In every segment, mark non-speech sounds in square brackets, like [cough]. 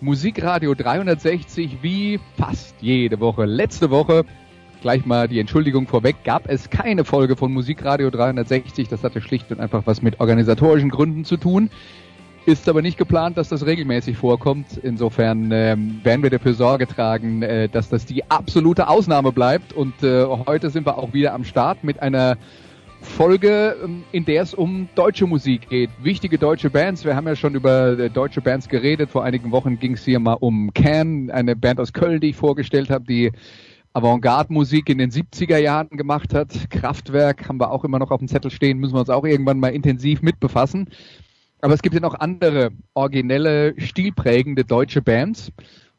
Musikradio 360 wie fast jede Woche. Letzte Woche, gleich mal die Entschuldigung vorweg, gab es keine Folge von Musikradio 360. Das hatte schlicht und einfach was mit organisatorischen Gründen zu tun. Ist aber nicht geplant, dass das regelmäßig vorkommt. Insofern ähm, werden wir dafür Sorge tragen, äh, dass das die absolute Ausnahme bleibt. Und äh, heute sind wir auch wieder am Start mit einer Folge, ähm, in der es um deutsche Musik geht. Wichtige deutsche Bands. Wir haben ja schon über äh, deutsche Bands geredet. Vor einigen Wochen ging es hier mal um Can, eine Band aus Köln, die ich vorgestellt habe, die Avantgarde-Musik in den 70er Jahren gemacht hat. Kraftwerk haben wir auch immer noch auf dem Zettel stehen, müssen wir uns auch irgendwann mal intensiv mit befassen. Aber es gibt ja noch andere originelle, stilprägende deutsche Bands.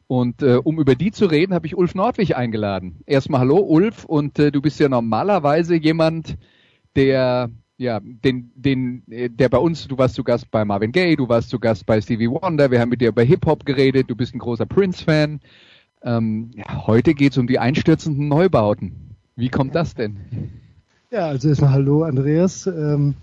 Und äh, um über die zu reden, habe ich Ulf Nordwig eingeladen. Erstmal hallo Ulf und äh, du bist ja normalerweise jemand, der ja, den, den, der bei uns, du warst zu Gast bei Marvin Gaye, du warst zu Gast bei Stevie Wonder, wir haben mit dir über Hip-Hop geredet, du bist ein großer Prince-Fan. Ähm, ja, heute geht es um die einstürzenden Neubauten. Wie kommt das denn? Ja, also erstmal hallo Andreas. Ähm,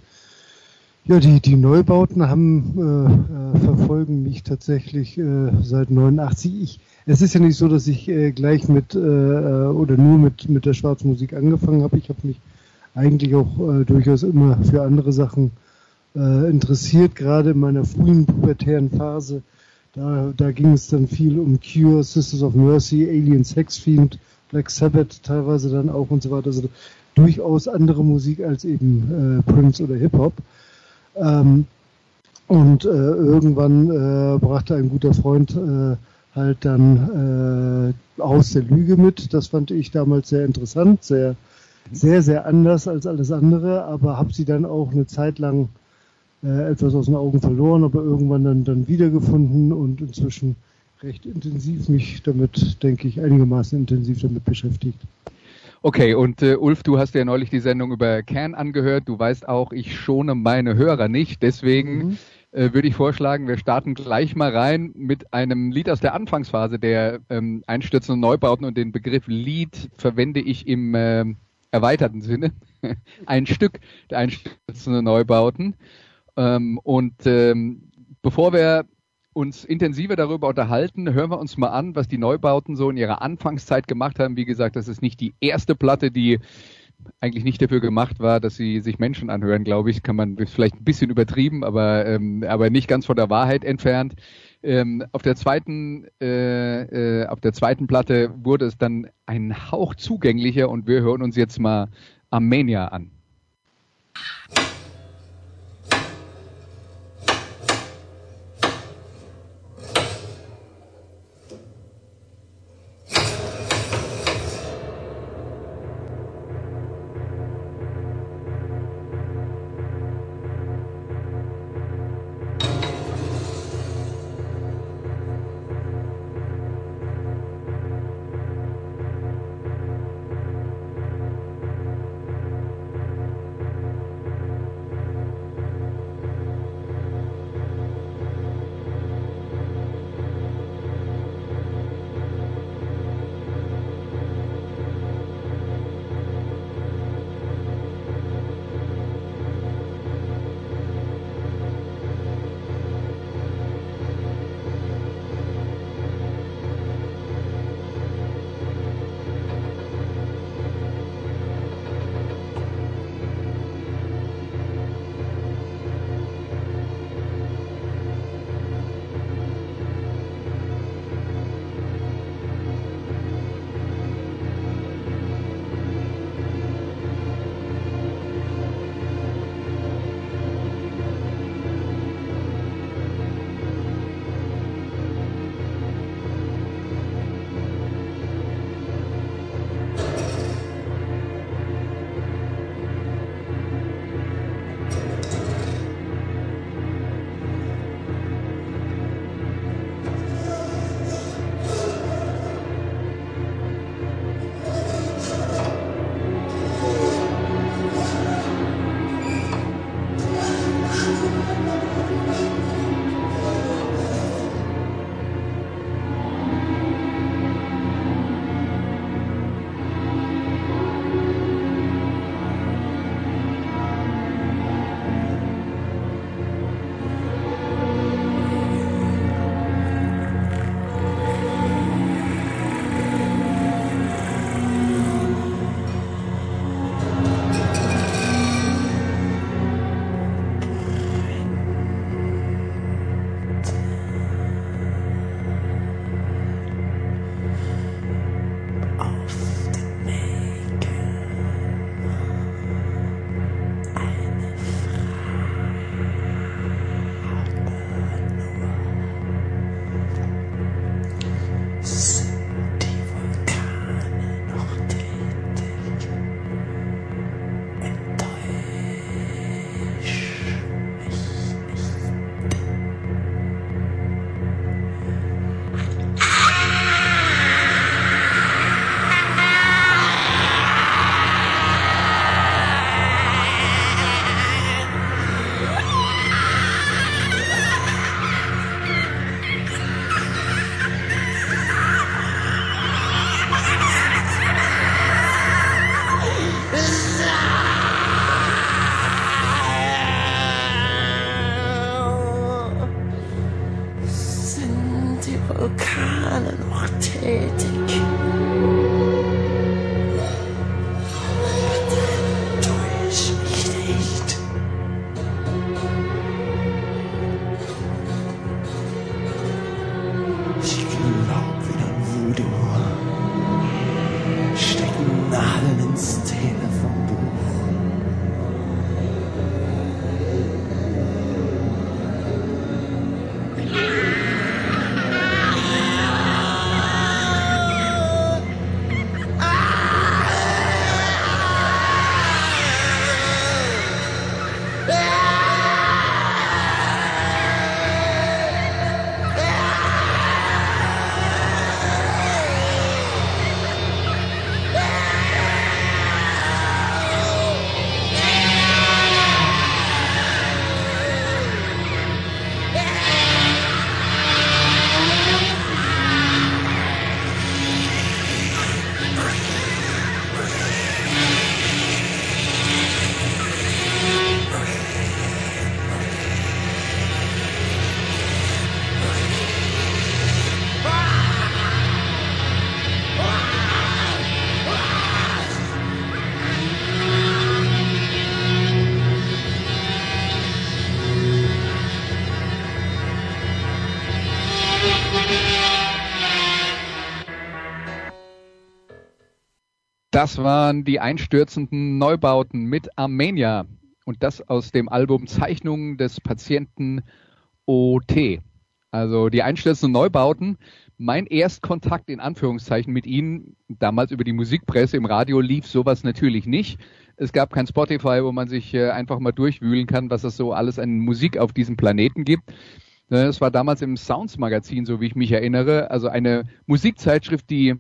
ja, die, die Neubauten haben, äh, äh, verfolgen mich tatsächlich äh, seit 89. Ich, es ist ja nicht so, dass ich äh, gleich mit äh, äh oder nur mit, mit der Schwarzmusik angefangen habe. Ich habe mich eigentlich auch äh, durchaus immer für andere Sachen äh, interessiert, gerade in meiner frühen pubertären Phase. Da, da ging es dann viel um Cure, Sisters of Mercy, Alien Sex Fiend, Black Sabbath teilweise dann auch und so weiter. Also durchaus andere Musik als eben äh, Prince oder Hip-Hop. Ähm, und äh, irgendwann äh, brachte ein guter Freund äh, halt dann äh, aus der Lüge mit. Das fand ich damals sehr interessant, sehr sehr, sehr anders als alles andere, aber habe sie dann auch eine Zeit lang äh, etwas aus den Augen verloren, aber irgendwann dann, dann wiedergefunden und inzwischen recht intensiv mich damit, denke ich, einigermaßen intensiv damit beschäftigt. Okay, und äh, Ulf, du hast ja neulich die Sendung über Can angehört. Du weißt auch, ich schone meine Hörer nicht. Deswegen mhm. äh, würde ich vorschlagen, wir starten gleich mal rein mit einem Lied aus der Anfangsphase der ähm, einstürzenden Neubauten und den Begriff Lied verwende ich im äh, erweiterten Sinne [laughs] ein Stück der einstürzenden Neubauten. Ähm, und ähm, bevor wir uns intensiver darüber unterhalten, hören wir uns mal an, was die Neubauten so in ihrer Anfangszeit gemacht haben. Wie gesagt, das ist nicht die erste Platte, die eigentlich nicht dafür gemacht war, dass sie sich Menschen anhören, glaube ich. Kann man vielleicht ein bisschen übertrieben, aber, ähm, aber nicht ganz von der Wahrheit entfernt. Ähm, auf der zweiten, äh, äh, auf der zweiten Platte wurde es dann ein Hauch zugänglicher und wir hören uns jetzt mal Armenia an. Das waren die einstürzenden Neubauten mit Armenia und das aus dem Album Zeichnungen des Patienten OT. Also die einstürzenden Neubauten. Mein Erstkontakt in Anführungszeichen mit ihnen, damals über die Musikpresse im Radio lief sowas natürlich nicht. Es gab kein Spotify, wo man sich äh, einfach mal durchwühlen kann, was es so alles an Musik auf diesem Planeten gibt. Es war damals im Sounds Magazin, so wie ich mich erinnere, also eine Musikzeitschrift, die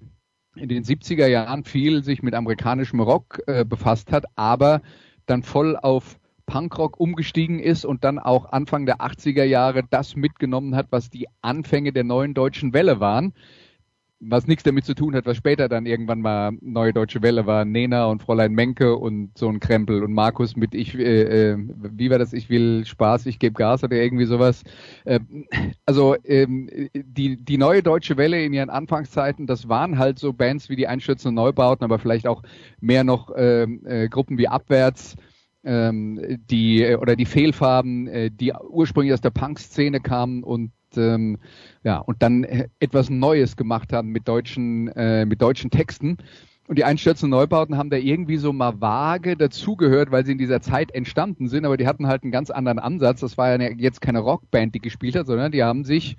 in den 70er Jahren viel sich mit amerikanischem Rock äh, befasst hat, aber dann voll auf Punkrock umgestiegen ist und dann auch Anfang der 80er Jahre das mitgenommen hat, was die Anfänge der neuen deutschen Welle waren was nichts damit zu tun hat, was später dann irgendwann mal neue deutsche Welle war, Nena und Fräulein Menke und so ein Krempel und Markus mit ich, äh, äh, wie war das, ich will Spaß, ich gebe Gas oder irgendwie sowas. Äh, also ähm, die, die neue deutsche Welle in ihren Anfangszeiten, das waren halt so Bands wie die Einstürzenden Neubauten, aber vielleicht auch mehr noch äh, äh, Gruppen wie Abwärts, ähm, die oder die Fehlfarben, äh, die ursprünglich aus der Punk-Szene kamen und ähm, ja, und dann äh, etwas Neues gemacht haben mit deutschen, äh, mit deutschen Texten. Und die einstürzenden Neubauten haben da irgendwie so mal vage dazugehört, weil sie in dieser Zeit entstanden sind, aber die hatten halt einen ganz anderen Ansatz. Das war ja jetzt keine Rockband, die gespielt hat, sondern die haben sich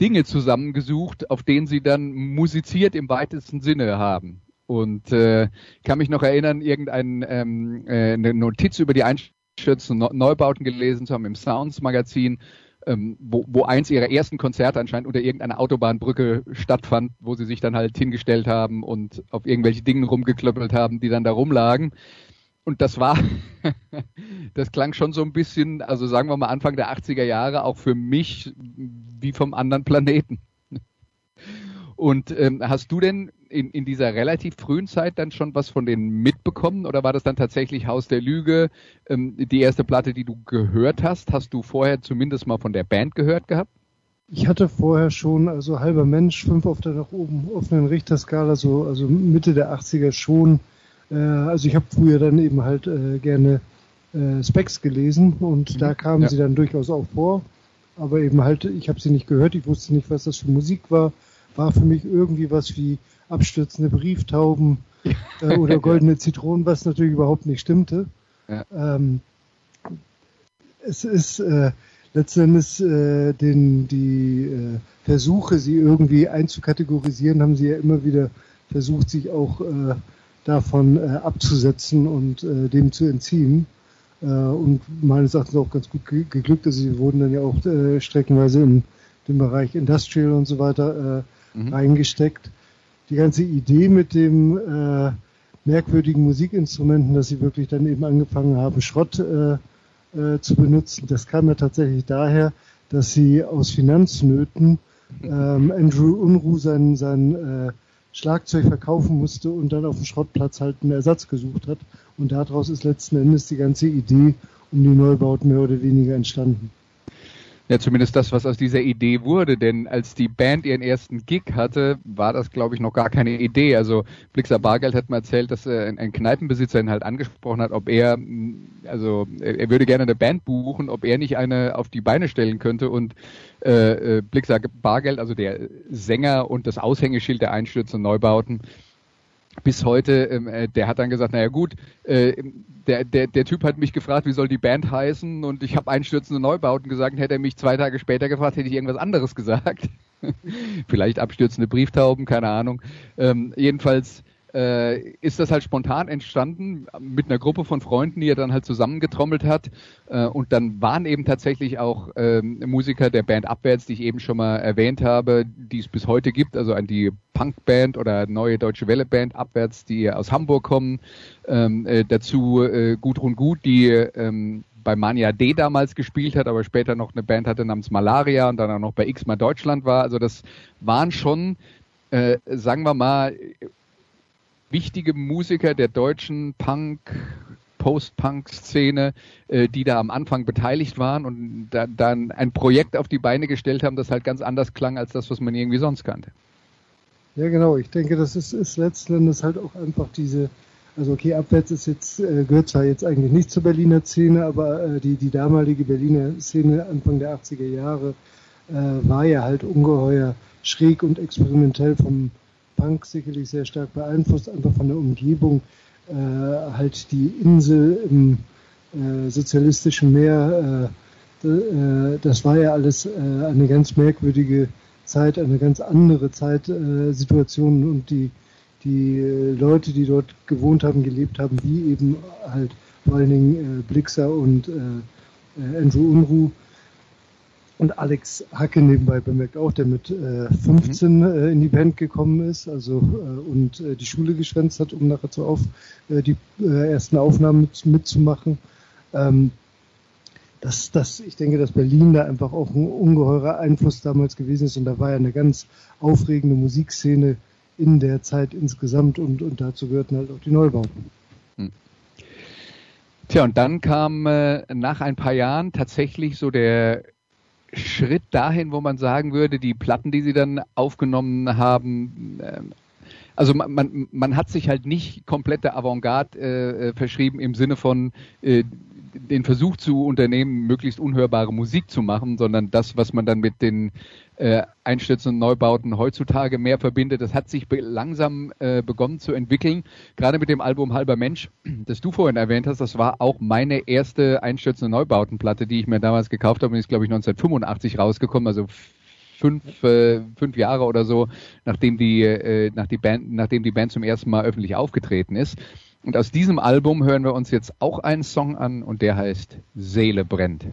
Dinge zusammengesucht, auf denen sie dann musiziert im weitesten Sinne haben. Und äh, kann mich noch erinnern, irgendeine ähm, äh, Notiz über die einstürzenden Neubauten gelesen zu haben im Sounds Magazin, ähm, wo, wo eins ihrer ersten Konzerte anscheinend unter irgendeiner Autobahnbrücke stattfand, wo sie sich dann halt hingestellt haben und auf irgendwelche Dinge rumgeklöppelt haben, die dann da rumlagen. Und das war, [laughs] das klang schon so ein bisschen, also sagen wir mal Anfang der 80er Jahre, auch für mich wie vom anderen Planeten. Und ähm, hast du denn in, in dieser relativ frühen Zeit dann schon was von denen mitbekommen oder war das dann tatsächlich Haus der Lüge, ähm, die erste Platte, die du gehört hast? Hast du vorher zumindest mal von der Band gehört gehabt? Ich hatte vorher schon, also halber Mensch, fünf auf der nach oben offenen Richterskala, so also Mitte der 80er schon. Äh, also ich habe früher dann eben halt äh, gerne äh, Specs gelesen und mhm. da kamen ja. sie dann durchaus auch vor. Aber eben halt, ich habe sie nicht gehört, ich wusste nicht, was das für Musik war. War für mich irgendwie was wie abstürzende Brieftauben äh, oder [laughs] goldene Zitronen, was natürlich überhaupt nicht stimmte. Ja. Ähm, es ist äh, letzten Endes äh, den, die äh, Versuche, sie irgendwie einzukategorisieren, haben sie ja immer wieder versucht, sich auch äh, davon äh, abzusetzen und äh, dem zu entziehen. Äh, und meines Erachtens auch ganz gut ge geglückt. Also sie wurden dann ja auch streckenweise in den Bereich Industrial und so weiter mhm. reingesteckt die ganze Idee mit dem äh, merkwürdigen Musikinstrumenten, dass sie wirklich dann eben angefangen haben, Schrott äh, äh, zu benutzen, das kam ja tatsächlich daher, dass sie aus Finanznöten ähm, Andrew Unruh sein, sein äh, Schlagzeug verkaufen musste und dann auf dem Schrottplatz halt einen Ersatz gesucht hat. Und daraus ist letzten Endes die ganze Idee um die Neubauten mehr oder weniger entstanden. Ja, zumindest das, was aus dieser Idee wurde, denn als die Band ihren ersten Gig hatte, war das, glaube ich, noch gar keine Idee. Also Blixer Bargeld hat mal erzählt, dass äh, ein Kneipenbesitzer ihn halt angesprochen hat, ob er, also er würde gerne eine Band buchen, ob er nicht eine auf die Beine stellen könnte und äh, äh Blixer Bargeld, also der Sänger und das Aushängeschild der Einstürze und Neubauten, bis heute, ähm, äh, der hat dann gesagt, naja gut, äh, der, der, der Typ hat mich gefragt, wie soll die Band heißen und ich habe einstürzende Neubauten gesagt, hätte er mich zwei Tage später gefragt, hätte ich irgendwas anderes [laughs] gesagt. Vielleicht abstürzende Brieftauben, keine Ahnung. Ähm, jedenfalls äh, ist das halt spontan entstanden mit einer Gruppe von Freunden, die er dann halt zusammengetrommelt hat. Äh, und dann waren eben tatsächlich auch äh, Musiker der Band Abwärts, die ich eben schon mal erwähnt habe, die es bis heute gibt, also an die Punkband oder neue Deutsche Welle Band Abwärts, die aus Hamburg kommen. Ähm, äh, dazu äh, Gudrun Gut, die ähm, bei Mania D damals gespielt hat, aber später noch eine Band hatte namens Malaria und dann auch noch bei X mal Deutschland war. Also das waren schon, äh, sagen wir mal, wichtige Musiker der deutschen Punk, Post-Punk-Szene, äh, die da am Anfang beteiligt waren und da, dann ein Projekt auf die Beine gestellt haben, das halt ganz anders klang als das, was man irgendwie sonst kannte. Ja, genau. Ich denke, das ist, ist letzten Endes halt auch einfach diese, also okay, abwärts ist jetzt, äh, gehört zwar jetzt eigentlich nicht zur Berliner Szene, aber äh, die, die damalige Berliner Szene Anfang der 80er Jahre äh, war ja halt ungeheuer schräg und experimentell vom, Punk sicherlich sehr stark beeinflusst, einfach von der Umgebung. Äh, halt die Insel im äh, sozialistischen Meer, äh, äh das war ja alles äh, eine ganz merkwürdige Zeit, eine ganz andere Zeitsituation und die, die Leute, die dort gewohnt haben, gelebt haben, wie eben halt vor allen Dingen Blixer und Andrew Unruh, und Alex Hacke nebenbei bemerkt auch, der mit äh, 15 mhm. äh, in die Band gekommen ist, also äh, und äh, die Schule geschwänzt hat, um nachher zu auf äh, die äh, ersten Aufnahmen mit, mitzumachen. Ähm, dass, dass ich denke, dass Berlin da einfach auch ein ungeheurer Einfluss damals gewesen ist und da war ja eine ganz aufregende Musikszene in der Zeit insgesamt und, und dazu gehörten halt auch die Neubauten. Hm. Tja, und dann kam äh, nach ein paar Jahren tatsächlich so der Schritt dahin, wo man sagen würde, die Platten, die sie dann aufgenommen haben, äh, also man, man, man hat sich halt nicht komplett der Avantgarde äh, äh, verschrieben im Sinne von äh, den Versuch zu unternehmen, möglichst unhörbare Musik zu machen, sondern das, was man dann mit den äh, Einstürzen und Neubauten heutzutage mehr verbindet. Das hat sich langsam äh, begonnen zu entwickeln. Gerade mit dem Album Halber Mensch, das du vorhin erwähnt hast, das war auch meine erste Einstürzen und Neubautenplatte, die ich mir damals gekauft habe und ist, glaube ich, 1985 rausgekommen, also fünf, äh, fünf Jahre oder so, nachdem die, äh, nach die Band, nachdem die Band zum ersten Mal öffentlich aufgetreten ist. Und aus diesem Album hören wir uns jetzt auch einen Song an und der heißt Seele brennt.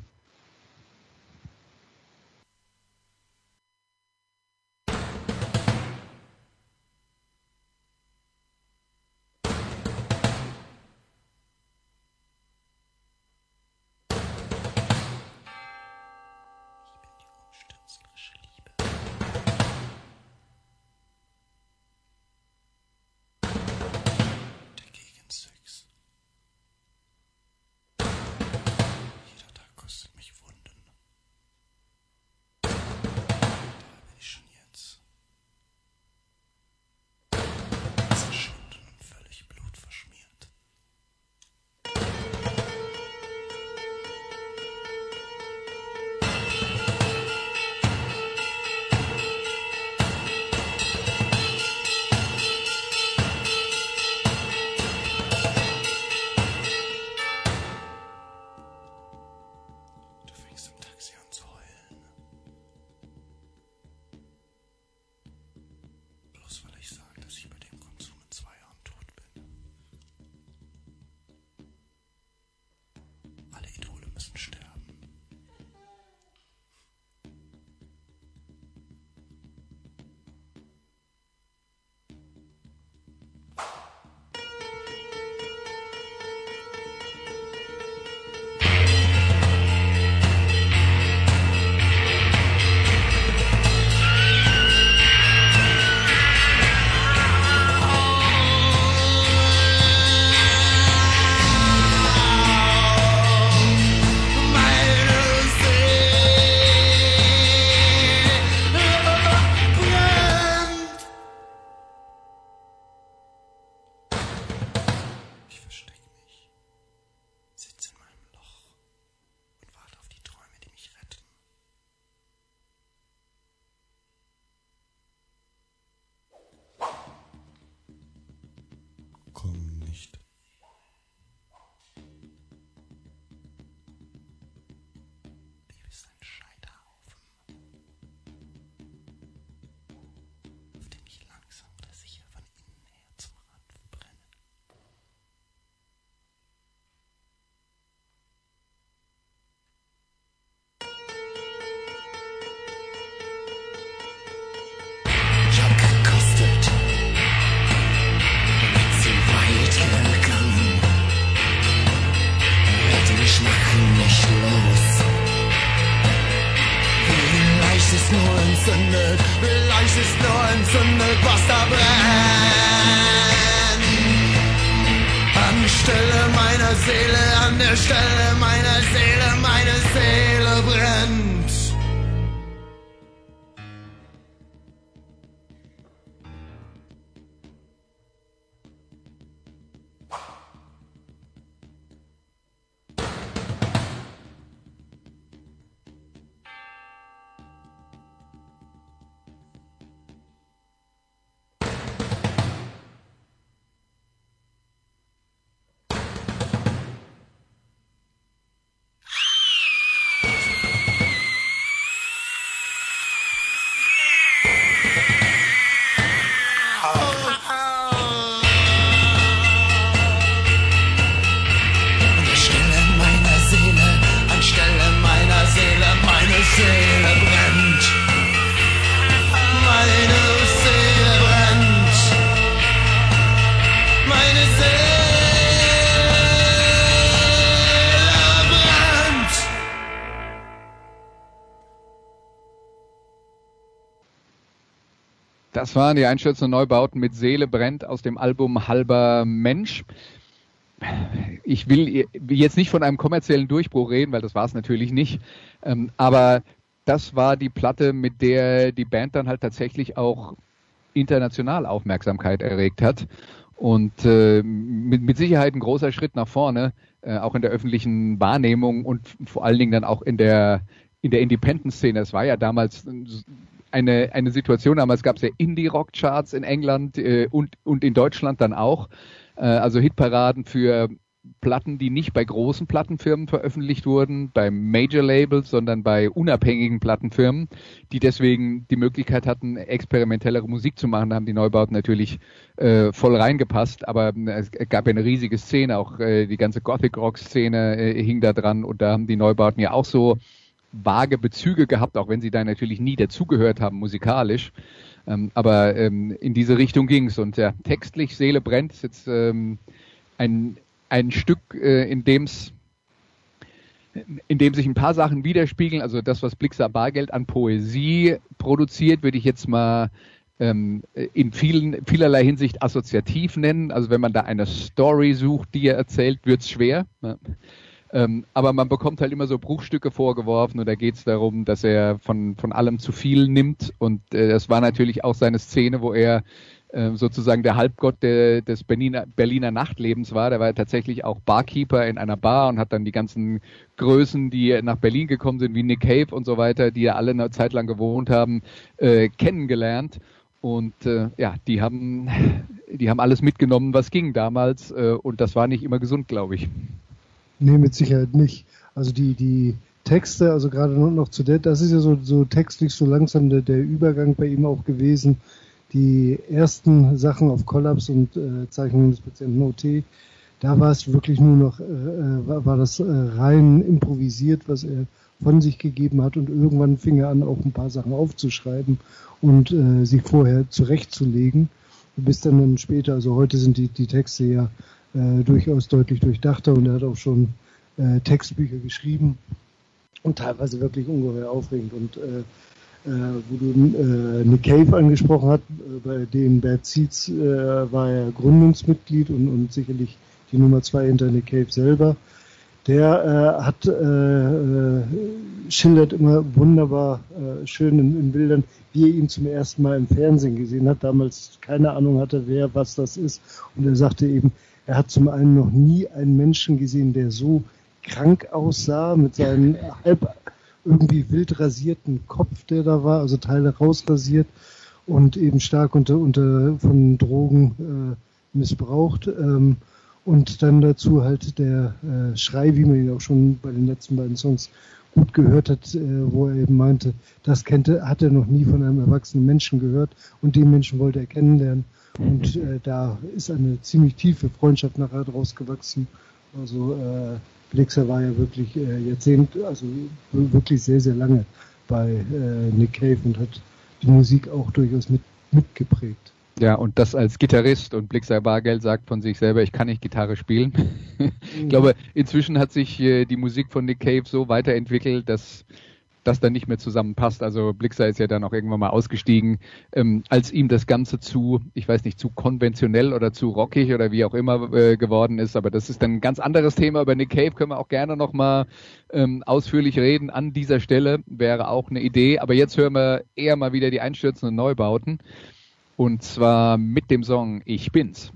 Entzündet. Vielleicht ist nur entzündet, was da brennt. Anstelle meiner Seele, an der Stelle meiner Seele, meine Seele Waren die einstürzenden Neubauten mit Seele brennt aus dem Album Halber Mensch. Ich will jetzt nicht von einem kommerziellen Durchbruch reden, weil das war es natürlich nicht. Ähm, aber das war die Platte, mit der die Band dann halt tatsächlich auch international Aufmerksamkeit erregt hat. Und äh, mit, mit Sicherheit ein großer Schritt nach vorne, äh, auch in der öffentlichen Wahrnehmung und vor allen Dingen dann auch in der in der Independent-Szene. Es war ja damals eine, eine Situation, damals gab es ja Indie-Rock-Charts in England äh, und, und in Deutschland dann auch. Äh, also Hitparaden für Platten, die nicht bei großen Plattenfirmen veröffentlicht wurden, bei Major Labels, sondern bei unabhängigen Plattenfirmen, die deswegen die Möglichkeit hatten, experimentellere Musik zu machen. Da haben die Neubauten natürlich äh, voll reingepasst, aber äh, es gab ja eine riesige Szene, auch äh, die ganze Gothic-Rock-Szene äh, hing da dran und da haben die Neubauten ja auch so vage Bezüge gehabt, auch wenn sie da natürlich nie dazugehört haben musikalisch. Ähm, aber ähm, in diese Richtung ging's und ja, textlich Seele brennt ist jetzt ähm, ein ein Stück, äh, in dem's in dem sich ein paar Sachen widerspiegeln, also das, was Blixer Bargeld an Poesie produziert, würde ich jetzt mal ähm, in vielen, vielerlei Hinsicht assoziativ nennen. Also wenn man da eine Story sucht, die er erzählt, wird's schwer. Ne? Ähm, aber man bekommt halt immer so Bruchstücke vorgeworfen und da geht es darum, dass er von, von allem zu viel nimmt. Und äh, das war natürlich auch seine Szene, wo er äh, sozusagen der Halbgott de, des Berliner, Berliner Nachtlebens war. Der war tatsächlich auch Barkeeper in einer Bar und hat dann die ganzen Größen, die nach Berlin gekommen sind, wie Nick Cave und so weiter, die ja alle eine Zeit lang gewohnt haben, äh, kennengelernt. Und äh, ja, die haben, die haben alles mitgenommen, was ging damals. Äh, und das war nicht immer gesund, glaube ich. Nee, mit Sicherheit nicht. Also die, die Texte, also gerade noch zu der, das ist ja so, so textlich so langsam der, der Übergang bei ihm auch gewesen. Die ersten Sachen auf Kollaps und äh, Zeichnungen des Patienten OT, da war es wirklich nur noch, äh, war, war das äh, rein improvisiert, was er von sich gegeben hat und irgendwann fing er an, auch ein paar Sachen aufzuschreiben und äh, sich vorher zurechtzulegen, bis dann, dann später, also heute sind die, die Texte ja äh, durchaus deutlich durchdachter und er hat auch schon äh, Textbücher geschrieben und teilweise wirklich ungeheuer aufregend. Und äh, äh, wo du äh, Nick Cave angesprochen hast, bei den Bad Seeds war er Gründungsmitglied und, und sicherlich die Nummer zwei hinter Nick Cave selber. Der hat schildert immer wunderbar schön in, in Bildern, wie er ihn zum ersten Mal im Fernsehen gesehen hat. Damals keine Ahnung hatte, wer was das ist. Und er sagte eben, er hat zum einen noch nie einen Menschen gesehen, der so krank aussah, mit seinem halb irgendwie wild rasierten Kopf, der da war, also Teile rausrasiert und eben stark unter, unter von Drogen äh, missbraucht. Ähm, und dann dazu halt der äh, Schrei, wie man ihn auch schon bei den letzten beiden Songs gut gehört hat, äh, wo er eben meinte, das kennt er, hat er noch nie von einem erwachsenen Menschen gehört und den Menschen wollte er kennenlernen. Und äh, da ist eine ziemlich tiefe Freundschaft nachher draus gewachsen. Also äh, Blixer war ja wirklich äh, Jahrzehnt, also wirklich sehr, sehr lange bei äh, Nick Cave und hat die Musik auch durchaus mit, mitgeprägt. Ja, und das als Gitarrist und Blixer Bargeld sagt von sich selber, ich kann nicht Gitarre spielen. [laughs] ich glaube, inzwischen hat sich äh, die Musik von Nick Cave so weiterentwickelt, dass das dann nicht mehr zusammenpasst. Also Blixer ist ja dann auch irgendwann mal ausgestiegen, ähm, als ihm das Ganze zu, ich weiß nicht, zu konventionell oder zu rockig oder wie auch immer äh, geworden ist. Aber das ist dann ein ganz anderes Thema. Über Nick Cave können wir auch gerne nochmal ähm, ausführlich reden. An dieser Stelle wäre auch eine Idee. Aber jetzt hören wir eher mal wieder die einstürzenden Neubauten. Und zwar mit dem Song Ich bin's.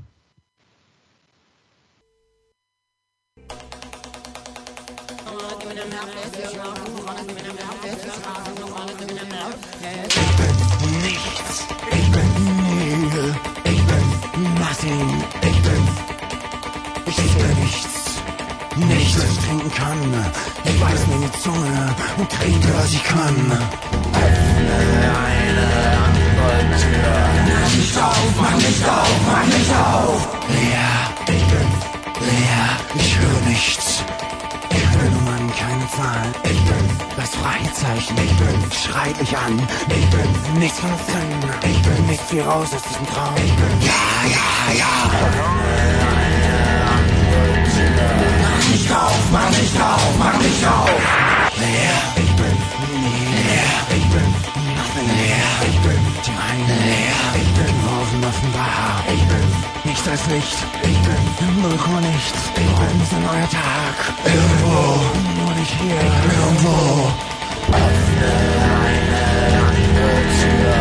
Nothing. Ich bin. Ich bin nichts. Nichts, was ich trinken kann. Ich beiß mir die Zunge und trinke, was ich kann. Öffne eine andere Tür. Mach nicht auf, mach nicht auf, mach nicht auf. Leer, ich bin leer. Ich höre nichts. Zahlen. Ich bin das Fragezeichen. Ich bin, schreit mich an. Ich bin nichts von drin. Ich bin nichts wie raus aus diesem Traum. Ich bin, ja, ja, ja. Mach nicht auf, mach nicht auf, mach nicht auf. Leer. Ich bin leer. Ich bin nothing leer. Ich bin die reine leer. Ich bin offen, offenbar. Ich bin nichts als Licht. Ich bin Komma nichts. Ich bin ein neuer Tag. Irgendwo. Nur nicht hier. Irgendwo. Öffne eine andere Tür.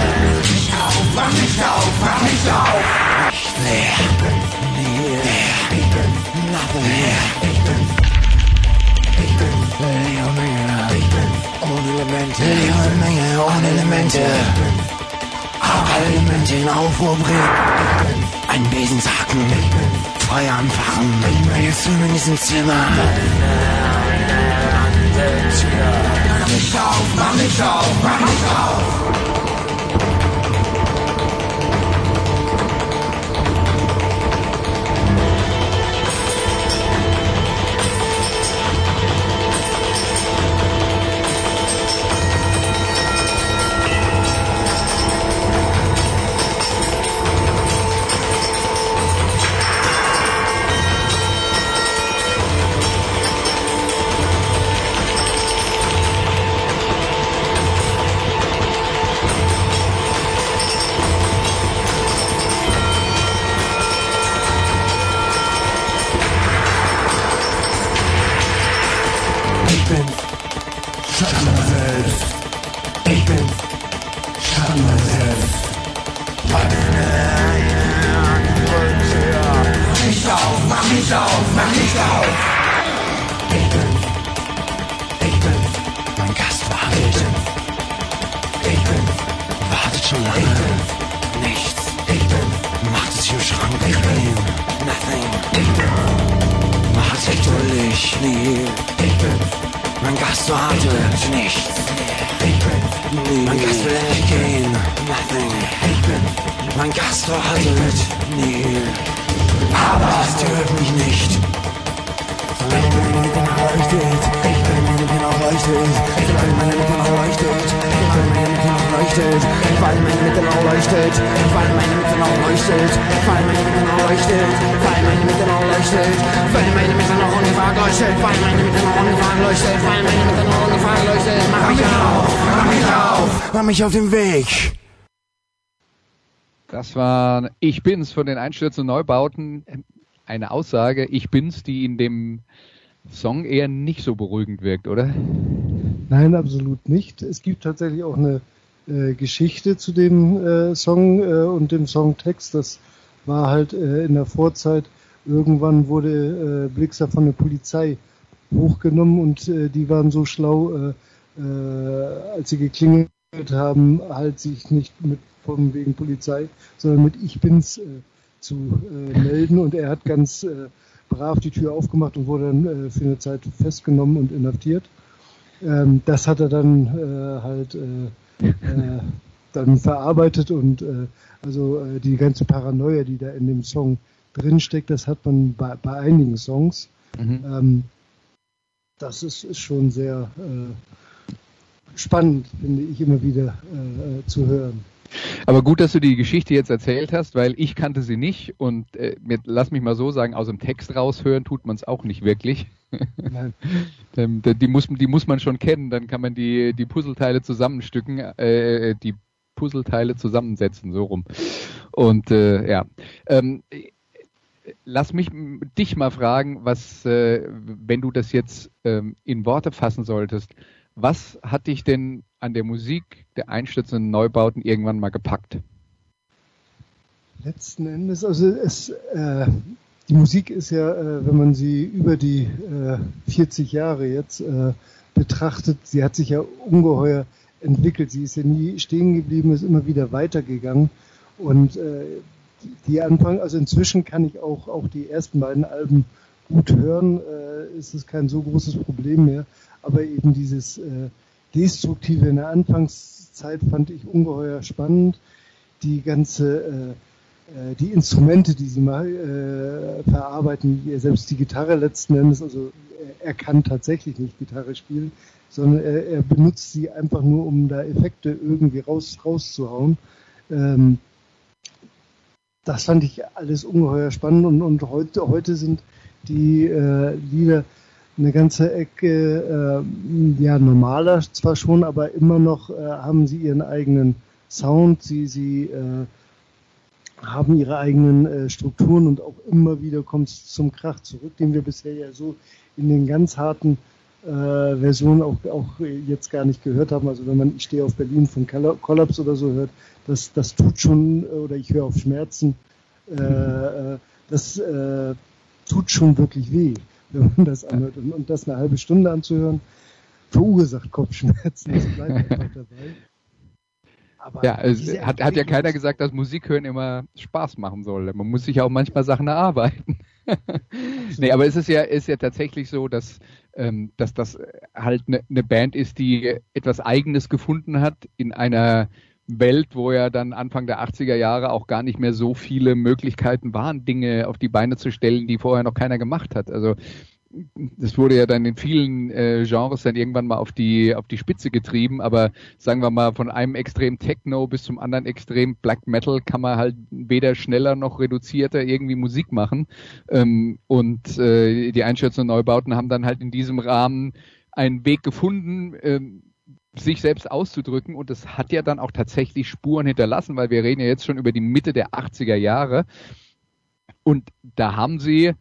Nicht auf, mach nicht auf, mach nicht auf. Nicht leer. Ich bin leer. Ich bin nothing leer. Ich bin ich bin Leer Menge. Ich bin ohne Elemente. Leere Menge ohne Elemente. Alle Elemente in Aufruhr bringen. Ein Besensacken. Feuer anfachen. Jetzt sind wir in diesem Zimmer. Mach nicht auf, mach nicht auf, mach nicht auf. Weil meine Mitte noch leuchtet, weil meine Mitte noch leuchtet, weil meine Mitte noch leuchtet, weil meine Mitte noch leuchtet, weil meine Mitte noch ungefähr leuchtet, weil meine Mitte noch ungefähr leuchtet, weil meine Mitte noch ungefähr leuchtet, mach mich auf, mach mich auf, mach mich auf den Weg. Das war Ich bin's von den einstürzenden Neubauten. Eine Aussage, Ich bin's, die in dem Song eher nicht so beruhigend wirkt, oder? Nein, absolut nicht. Es gibt tatsächlich auch eine äh, Geschichte zu dem äh, Song äh, und dem Songtext. Das war halt äh, in der Vorzeit. Irgendwann wurde äh, Blixer von der Polizei hochgenommen und die waren so schlau, als sie geklingelt haben, halt sich nicht mit von wegen Polizei, sondern mit Ich bin's zu melden und er hat ganz brav die Tür aufgemacht und wurde dann für eine Zeit festgenommen und inhaftiert. Ähm, das hat er dann halt äh, dann verarbeitet und äh, also äh, die ganze Paranoia, die da in dem Song drinsteckt, das hat man bei, bei einigen Songs. Mhm. Ähm, das ist, ist schon sehr äh, spannend, finde ich immer wieder äh, zu hören. Aber gut, dass du die Geschichte jetzt erzählt hast, weil ich kannte sie nicht und äh, mir, lass mich mal so sagen, aus dem Text raushören tut man es auch nicht wirklich. [laughs] [laughs] Die, muss, die muss man schon kennen, dann kann man die, die Puzzleteile zusammenstücken, äh, die Puzzleteile zusammensetzen, so rum. Und äh, ja. Ähm, lass mich dich mal fragen, was, äh, wenn du das jetzt ähm, in Worte fassen solltest, was hat dich denn an der Musik der einstürzenden Neubauten irgendwann mal gepackt? Letzten Endes, also es, äh, die Musik ist ja, äh, wenn man sie über die äh, 40 Jahre jetzt äh, betrachtet, sie hat sich ja ungeheuer entwickelt. Sie ist ja nie stehen geblieben, ist immer wieder weitergegangen. Und äh, die Anfang, also inzwischen kann ich auch, auch die ersten beiden Alben gut hören, äh, ist es kein so großes Problem mehr. Aber eben dieses äh, Destruktive in der Anfangszeit fand ich ungeheuer spannend. Die ganze, äh, äh, die Instrumente, die sie mal äh, verarbeiten, selbst die Gitarre letzten Endes, also er kann tatsächlich nicht Gitarre spielen, sondern er, er benutzt sie einfach nur, um da Effekte irgendwie raus, rauszuhauen. Ähm, das fand ich alles ungeheuer spannend und, und heute, heute sind die äh, Lieder eine ganze Ecke äh, ja normaler zwar schon, aber immer noch äh, haben sie ihren eigenen Sound, sie sie äh, haben ihre eigenen äh, Strukturen und auch immer wieder kommt es zum Krach zurück, den wir bisher ja so in den ganz harten äh, Versionen auch, auch jetzt gar nicht gehört haben. Also wenn man Ich stehe auf Berlin von Collapse oder so hört, das, das tut schon, oder ich höre auf Schmerzen, äh, äh das äh, tut schon wirklich weh wenn man das anhört. Und, und das eine halbe Stunde anzuhören, verursacht Kopfschmerzen. Das bleibt einfach [laughs] dabei. Aber ja, es hat, hat ja keiner gesagt, dass Musik hören immer Spaß machen soll. Man muss sich auch manchmal Sachen erarbeiten. [laughs] nee, aber es ist ja, ist ja tatsächlich so, dass, ähm, dass das halt eine ne Band ist, die etwas Eigenes gefunden hat in einer Welt, wo ja dann Anfang der 80er Jahre auch gar nicht mehr so viele Möglichkeiten waren, Dinge auf die Beine zu stellen, die vorher noch keiner gemacht hat. Also das wurde ja dann in vielen äh, Genres dann irgendwann mal auf die auf die Spitze getrieben, aber sagen wir mal von einem Extrem Techno bis zum anderen Extrem Black Metal kann man halt weder schneller noch reduzierter irgendwie Musik machen. Ähm, und äh, die Einschätzung Neubauten haben dann halt in diesem Rahmen einen Weg gefunden, ähm, sich selbst auszudrücken und es hat ja dann auch tatsächlich Spuren hinterlassen, weil wir reden ja jetzt schon über die Mitte der 80er Jahre und da haben sie,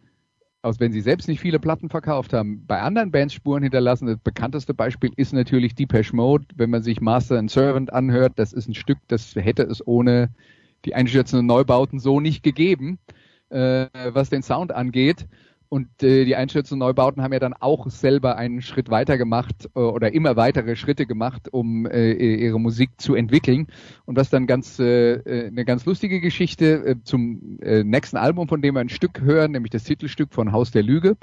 aus wenn sie selbst nicht viele Platten verkauft haben, bei anderen Bands Spuren hinterlassen. Das bekannteste Beispiel ist natürlich Depeche Mode, wenn man sich Master and Servant anhört, das ist ein Stück, das hätte es ohne die einstürzenden Neubauten so nicht gegeben, äh, was den Sound angeht. Und äh, die Einschätzung Neubauten haben ja dann auch selber einen Schritt weiter gemacht äh, oder immer weitere Schritte gemacht, um äh, ihre Musik zu entwickeln. Und was dann ganz äh, äh, eine ganz lustige Geschichte äh, zum äh, nächsten Album, von dem wir ein Stück hören, nämlich das Titelstück von Haus der Lüge.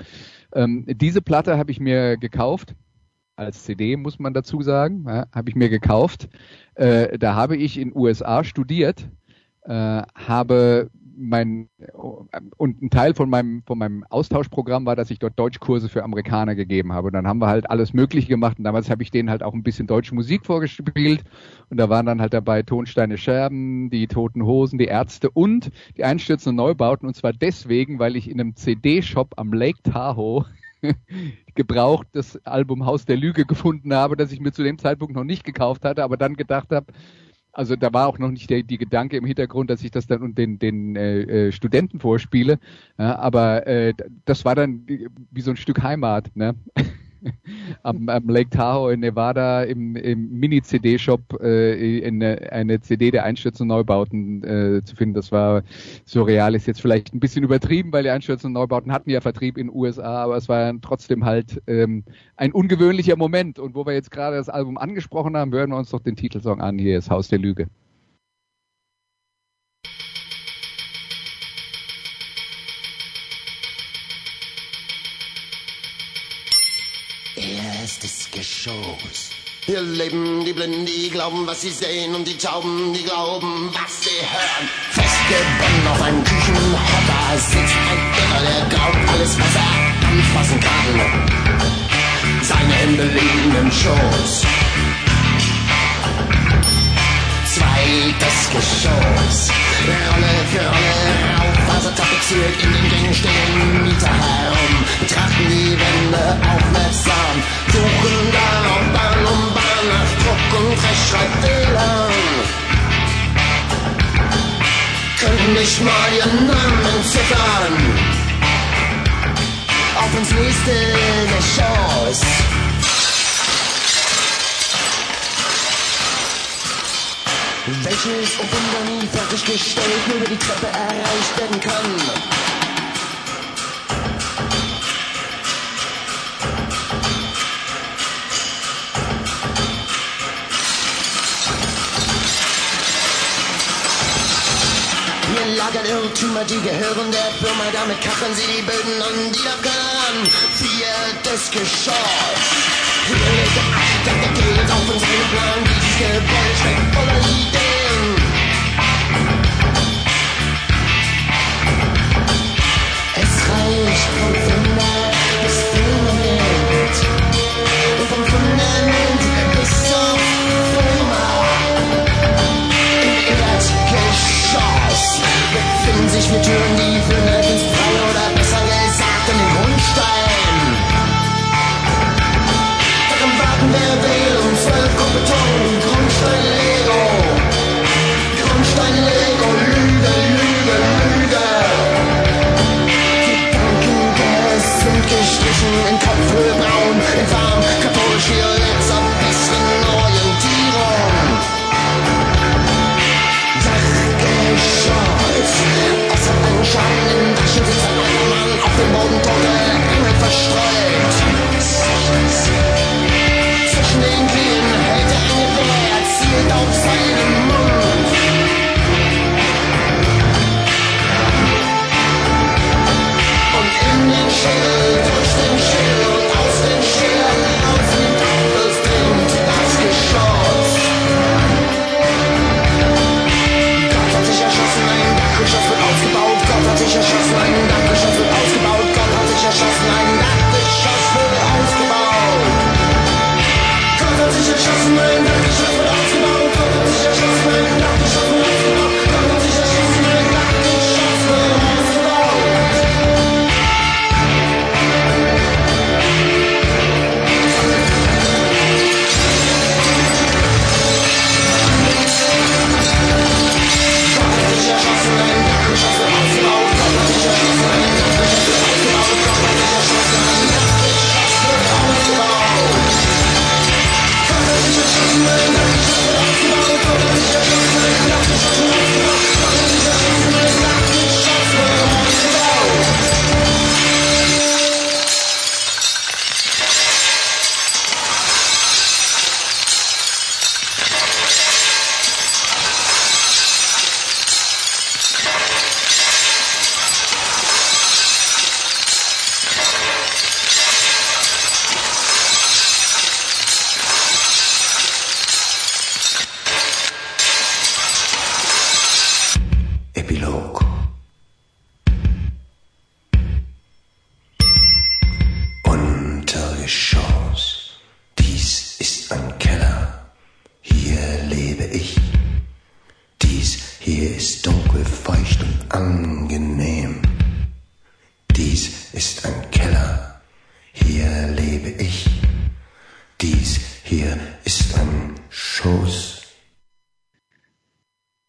Ähm, diese Platte habe ich mir gekauft als CD muss man dazu sagen, ja, habe ich mir gekauft. Äh, da habe ich in USA studiert, äh, habe mein und ein Teil von meinem von meinem Austauschprogramm war, dass ich dort Deutschkurse für Amerikaner gegeben habe. Und dann haben wir halt alles Mögliche gemacht. Und damals habe ich denen halt auch ein bisschen deutsche Musik vorgespielt. Und da waren dann halt dabei Tonsteine Scherben, die Toten Hosen, die Ärzte und die einstürzenden Neubauten. Und zwar deswegen, weil ich in einem CD-Shop am Lake Tahoe [laughs] gebraucht das Album Haus der Lüge gefunden habe, das ich mir zu dem Zeitpunkt noch nicht gekauft hatte, aber dann gedacht habe, also da war auch noch nicht der, die Gedanke im Hintergrund, dass ich das dann den, den äh, äh, Studenten vorspiele. Ja, aber äh, das war dann wie so ein Stück Heimat. Ne? Am, am Lake Tahoe in Nevada im, im Mini-CD-Shop äh, eine, eine CD der Einstürzen Neubauten äh, zu finden. Das war surreal, ist jetzt vielleicht ein bisschen übertrieben, weil die Einstürzen Neubauten hatten ja Vertrieb in den USA, aber es war trotzdem halt ähm, ein ungewöhnlicher Moment. Und wo wir jetzt gerade das Album angesprochen haben, hören wir uns doch den Titelsong an. Hier ist Haus der Lüge. festes Geschoss. Hier leben die Blinden, die glauben, was sie sehen, und die Tauben, die glauben, was sie hören. Festgebunden auf einem Küchenhocker sitzt ein Irrer, der glaubt, alles, was er anfassen kann, seine Hände liegen im Schoß. Zweites Geschoss, Rolle für Rolle, Rauchfaser also tapeziert in den Gängen stehen Mieter herum betrachten die Wände aufmerksam, suchen da und Bahn um Bahn nach Druck und Rechtschreibfehlern. Könnten nicht mal ihren Namen ziffern. Auf ins nächste der Shows. welches auf nie fertiggestellt nur über die Treppe erreicht werden kann. Lagern Irrtümer, die gehören der Firma, damit kachen sie die Böden an, die darf keiner ran. Viertes Geschoss. Hier legt der geht auf in seinen Plan, dieses Gebäude schmeckt voller Ideen. Es reicht vom return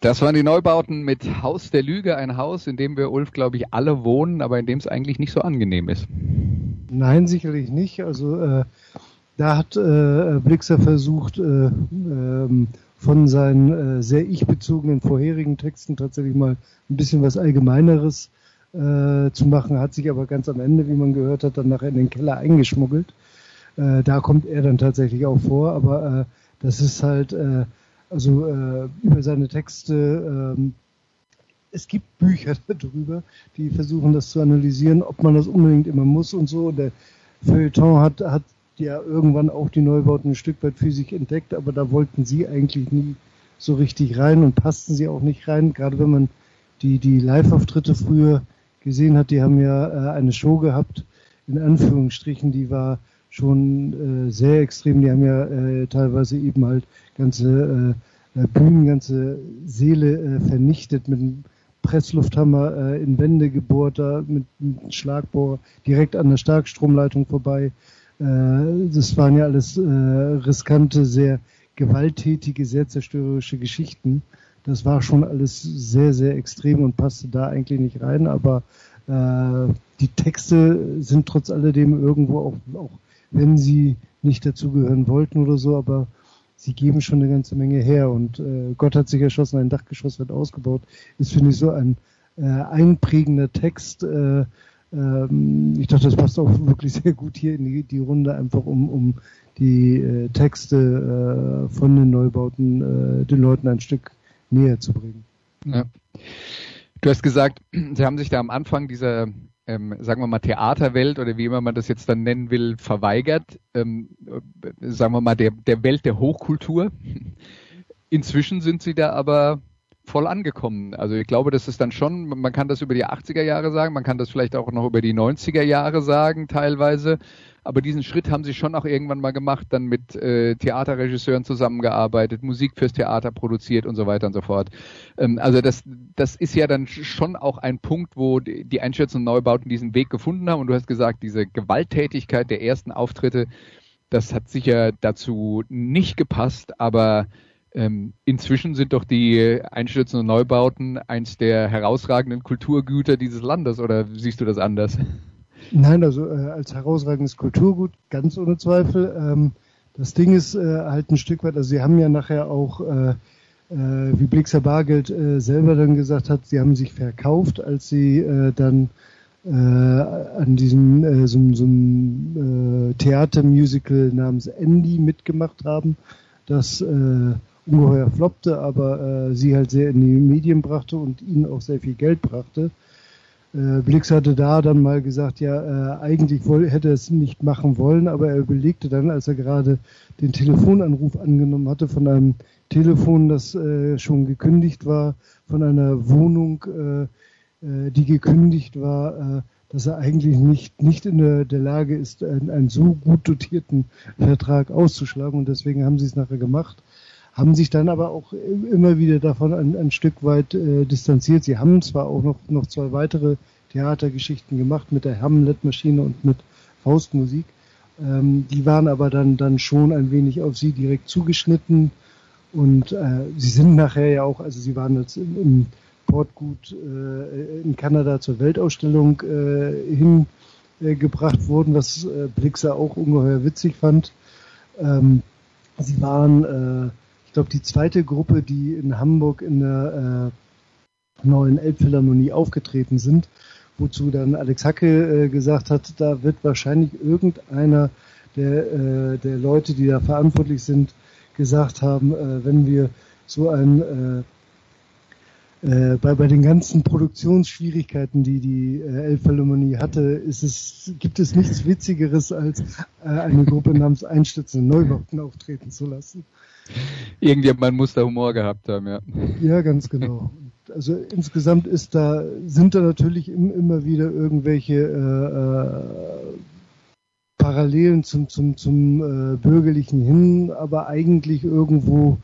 Das waren die Neubauten mit Haus der Lüge, ein Haus, in dem wir, Ulf, glaube ich, alle wohnen, aber in dem es eigentlich nicht so angenehm ist. Nein, sicherlich nicht. Also äh, da hat äh, Blixer versucht, äh, ähm, von seinen äh, sehr ich-bezogenen vorherigen Texten tatsächlich mal ein bisschen was Allgemeineres äh, zu machen, hat sich aber ganz am Ende, wie man gehört hat, dann nachher in den Keller eingeschmuggelt. Äh, da kommt er dann tatsächlich auch vor, aber äh, das ist halt, also äh, über seine Texte, ähm, es gibt Bücher [laughs] darüber, die versuchen das zu analysieren, ob man das unbedingt immer muss und so. Der Feuilleton hat, hat ja irgendwann auch die Neubauten ein Stück weit für sich entdeckt, aber da wollten sie eigentlich nie so richtig rein und passten sie auch nicht rein. Gerade wenn man die, die Live-Auftritte früher gesehen hat, die haben ja äh, eine Show gehabt, in Anführungsstrichen, die war schon äh, sehr extrem. Die haben ja äh, teilweise eben halt ganze äh, äh, Bühnen, ganze Seele äh, vernichtet mit einem Presslufthammer äh, in Wände gebohrt, da mit einem Schlagbohr direkt an der Starkstromleitung vorbei. Äh, das waren ja alles äh, riskante, sehr gewalttätige, sehr zerstörerische Geschichten. Das war schon alles sehr, sehr extrem und passte da eigentlich nicht rein, aber äh, die Texte sind trotz alledem irgendwo auch, auch wenn sie nicht dazugehören wollten oder so, aber sie geben schon eine ganze Menge her und äh, Gott hat sich erschossen, ein Dachgeschoss wird ausgebaut, ist finde ich so ein äh, einprägender Text. Äh, ähm, ich dachte, das passt auch wirklich sehr gut hier in die, die Runde, einfach um, um die äh, Texte äh, von den Neubauten äh, den Leuten ein Stück näher zu bringen. Ja. Du hast gesagt, Sie haben sich da am Anfang dieser, ähm, sagen wir mal, Theaterwelt oder wie immer man das jetzt dann nennen will, verweigert, ähm, sagen wir mal, der, der Welt der Hochkultur. [laughs] Inzwischen sind Sie da aber voll angekommen. Also ich glaube, das ist dann schon, man kann das über die 80er Jahre sagen, man kann das vielleicht auch noch über die 90er Jahre sagen teilweise, aber diesen Schritt haben sie schon auch irgendwann mal gemacht, dann mit äh, Theaterregisseuren zusammengearbeitet, Musik fürs Theater produziert und so weiter und so fort. Ähm, also das, das ist ja dann schon auch ein Punkt, wo die Einschätzung Neubauten diesen Weg gefunden haben und du hast gesagt, diese Gewalttätigkeit der ersten Auftritte, das hat sicher dazu nicht gepasst, aber ähm, inzwischen sind doch die Einstürzen und Neubauten eins der herausragenden Kulturgüter dieses Landes, oder siehst du das anders? Nein, also äh, als herausragendes Kulturgut, ganz ohne Zweifel. Ähm, das Ding ist äh, halt ein Stück weit, also sie haben ja nachher auch, äh, äh, wie Blixer Bargeld äh, selber dann gesagt hat, sie haben sich verkauft, als sie äh, dann an diesem so, so Theatermusical namens Andy mitgemacht haben, das ungeheuer floppte, aber äh, sie halt sehr in die Medien brachte und ihnen auch sehr viel Geld brachte. Äh, Blix hatte da dann mal gesagt, ja, äh, eigentlich woll, hätte er es nicht machen wollen, aber er überlegte dann, als er gerade den Telefonanruf angenommen hatte von einem Telefon, das äh, schon gekündigt war, von einer Wohnung, äh, äh, die gekündigt war, äh, dass er eigentlich nicht, nicht in der, der Lage ist, einen, einen so gut dotierten Vertrag auszuschlagen und deswegen haben sie es nachher gemacht haben sich dann aber auch immer wieder davon ein, ein Stück weit äh, distanziert. Sie haben zwar auch noch, noch zwei weitere Theatergeschichten gemacht mit der Hamlet-Maschine und mit Faustmusik. Ähm, die waren aber dann, dann schon ein wenig auf sie direkt zugeschnitten und äh, sie sind nachher ja auch, also sie waren jetzt im, im Portgut äh, in Kanada zur Weltausstellung äh, hingebracht worden, was äh, Blixer auch ungeheuer witzig fand. Ähm, sie waren äh, glaube, die zweite Gruppe, die in Hamburg in der äh, neuen Elbphilharmonie aufgetreten sind, wozu dann Alex Hacke äh, gesagt hat, da wird wahrscheinlich irgendeiner der, äh, der Leute, die da verantwortlich sind, gesagt haben, äh, wenn wir so ein äh, äh, bei, bei den ganzen Produktionsschwierigkeiten, die die äh, Elbphilharmonie hatte, ist es, gibt es nichts Witzigeres, als äh, eine Gruppe namens Einstürzende Neubauten auftreten zu lassen. Irgendjemand muss da Humor gehabt haben, ja. Ja, ganz genau. Also insgesamt ist da, sind da natürlich immer wieder irgendwelche äh, äh, Parallelen zum, zum, zum äh, Bürgerlichen hin, aber eigentlich irgendwo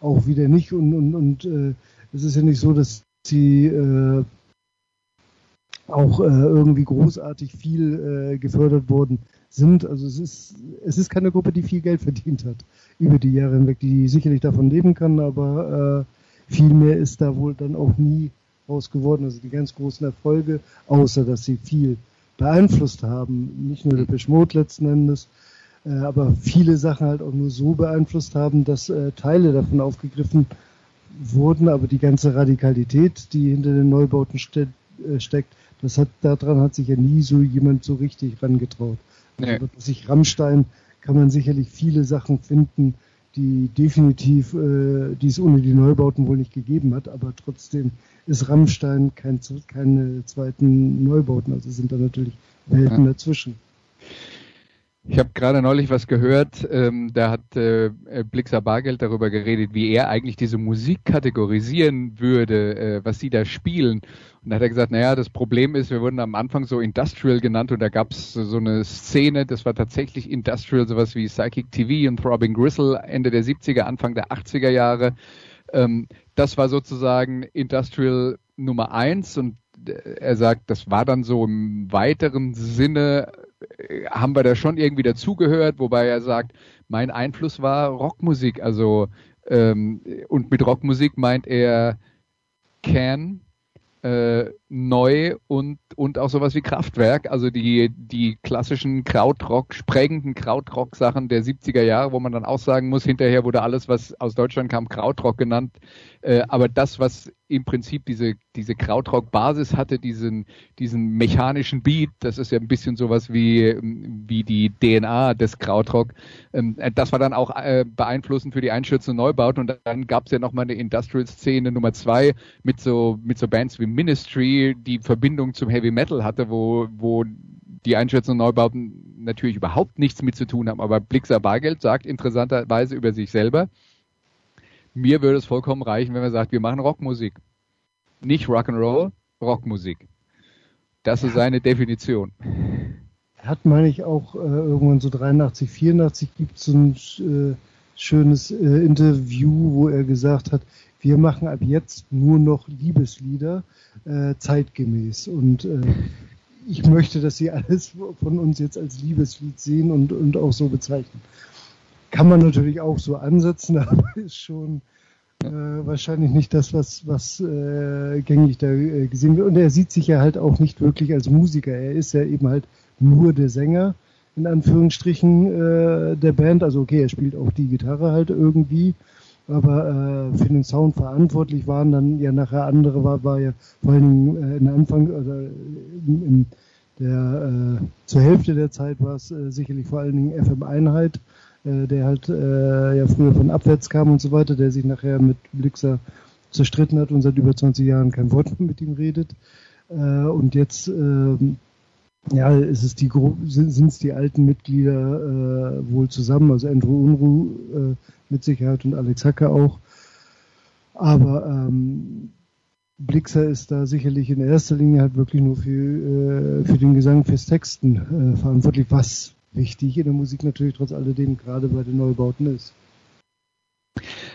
auch wieder nicht. Und, und, und äh, es ist ja nicht so, dass sie äh, auch äh, irgendwie großartig viel äh, gefördert worden sind. Also es ist, es ist keine Gruppe, die viel Geld verdient hat über die Jahre hinweg, die sicherlich davon leben kann, aber äh, viel mehr ist da wohl dann auch nie raus geworden. Also die ganz großen Erfolge, außer dass sie viel beeinflusst haben, nicht nur der Beschmut letzten Endes, äh, aber viele Sachen halt auch nur so beeinflusst haben, dass äh, Teile davon aufgegriffen wurden, aber die ganze Radikalität, die hinter den Neubauten ste äh, steckt, das hat, daran hat sich ja nie so jemand so richtig rangetraut. Nee. Also, sich Rammstein kann man sicherlich viele Sachen finden, die definitiv, äh, die es ohne die Neubauten wohl nicht gegeben hat, aber trotzdem ist Rammstein kein, keine zweiten Neubauten, also sind da natürlich Welten ja. dazwischen. Ich habe gerade neulich was gehört, ähm, da hat äh, Blixer Bargeld darüber geredet, wie er eigentlich diese Musik kategorisieren würde, äh, was sie da spielen. Und da hat er gesagt, naja, das Problem ist, wir wurden am Anfang so Industrial genannt und da gab es so eine Szene, das war tatsächlich Industrial, sowas wie Psychic TV und Throbbing Gristle Ende der 70er, Anfang der 80er Jahre. Ähm, das war sozusagen Industrial Nummer eins und er sagt, das war dann so im weiteren Sinne, äh, haben wir da schon irgendwie dazugehört, wobei er sagt, mein Einfluss war Rockmusik, also ähm, und mit Rockmusik meint er Can, äh, neu und, und auch sowas wie Kraftwerk, also die, die klassischen Krautrock, sprengenden Krautrock-Sachen der 70er Jahre, wo man dann auch sagen muss, hinterher wurde alles, was aus Deutschland kam, Krautrock genannt. Äh, aber das, was im Prinzip diese, diese Krautrock-Basis hatte, diesen, diesen mechanischen Beat, das ist ja ein bisschen sowas wie, wie die DNA des Krautrock. Ähm, das war dann auch äh, beeinflussend für die Einstürze und Neubauten und dann gab es ja nochmal eine Industrial-Szene Nummer zwei mit so, mit so Bands wie Ministry, die Verbindung zum Heavy Metal hatte, wo, wo die Einstürze und Neubauten natürlich überhaupt nichts mit zu tun haben, aber Blixer Bargeld sagt interessanterweise über sich selber, mir würde es vollkommen reichen, wenn man sagt, wir machen Rockmusik. Nicht Rock'n'Roll, Rockmusik. Das ist seine Definition. Er hat, meine ich, auch äh, irgendwann so 83, 84 gibt es so ein äh, schönes äh, Interview, wo er gesagt hat, wir machen ab jetzt nur noch Liebeslieder äh, zeitgemäß. Und äh, ich möchte, dass Sie alles von uns jetzt als Liebeslied sehen und, und auch so bezeichnen. Kann man natürlich auch so ansetzen, [laughs] aber ist schon äh, wahrscheinlich nicht das, was, was äh, gängig da äh, gesehen wird. Und er sieht sich ja halt auch nicht wirklich als Musiker. Er ist ja eben halt nur der Sänger, in Anführungsstrichen, äh, der Band. Also okay, er spielt auch die Gitarre halt irgendwie. Aber äh, für den Sound verantwortlich waren dann ja nachher andere, war, war ja vor allen Dingen äh, in Anfang, also in, in der, äh, zur Hälfte der Zeit war es äh, sicherlich vor allen Dingen FM Einheit, äh, der halt äh, ja früher von abwärts kam und so weiter, der sich nachher mit Blixer zerstritten hat und seit über 20 Jahren kein Wort mit ihm redet. Äh, und jetzt äh, ja, ist die sind es die alten Mitglieder äh, wohl zusammen, also Andrew Unruh äh, mit Sicherheit und Alex Hacker auch. Aber ähm, Blixer ist da sicherlich in erster Linie halt wirklich nur für, äh, für den Gesang, fürs Texten äh, verantwortlich, was wichtig in der Musik natürlich trotz alledem gerade bei den Neubauten ist.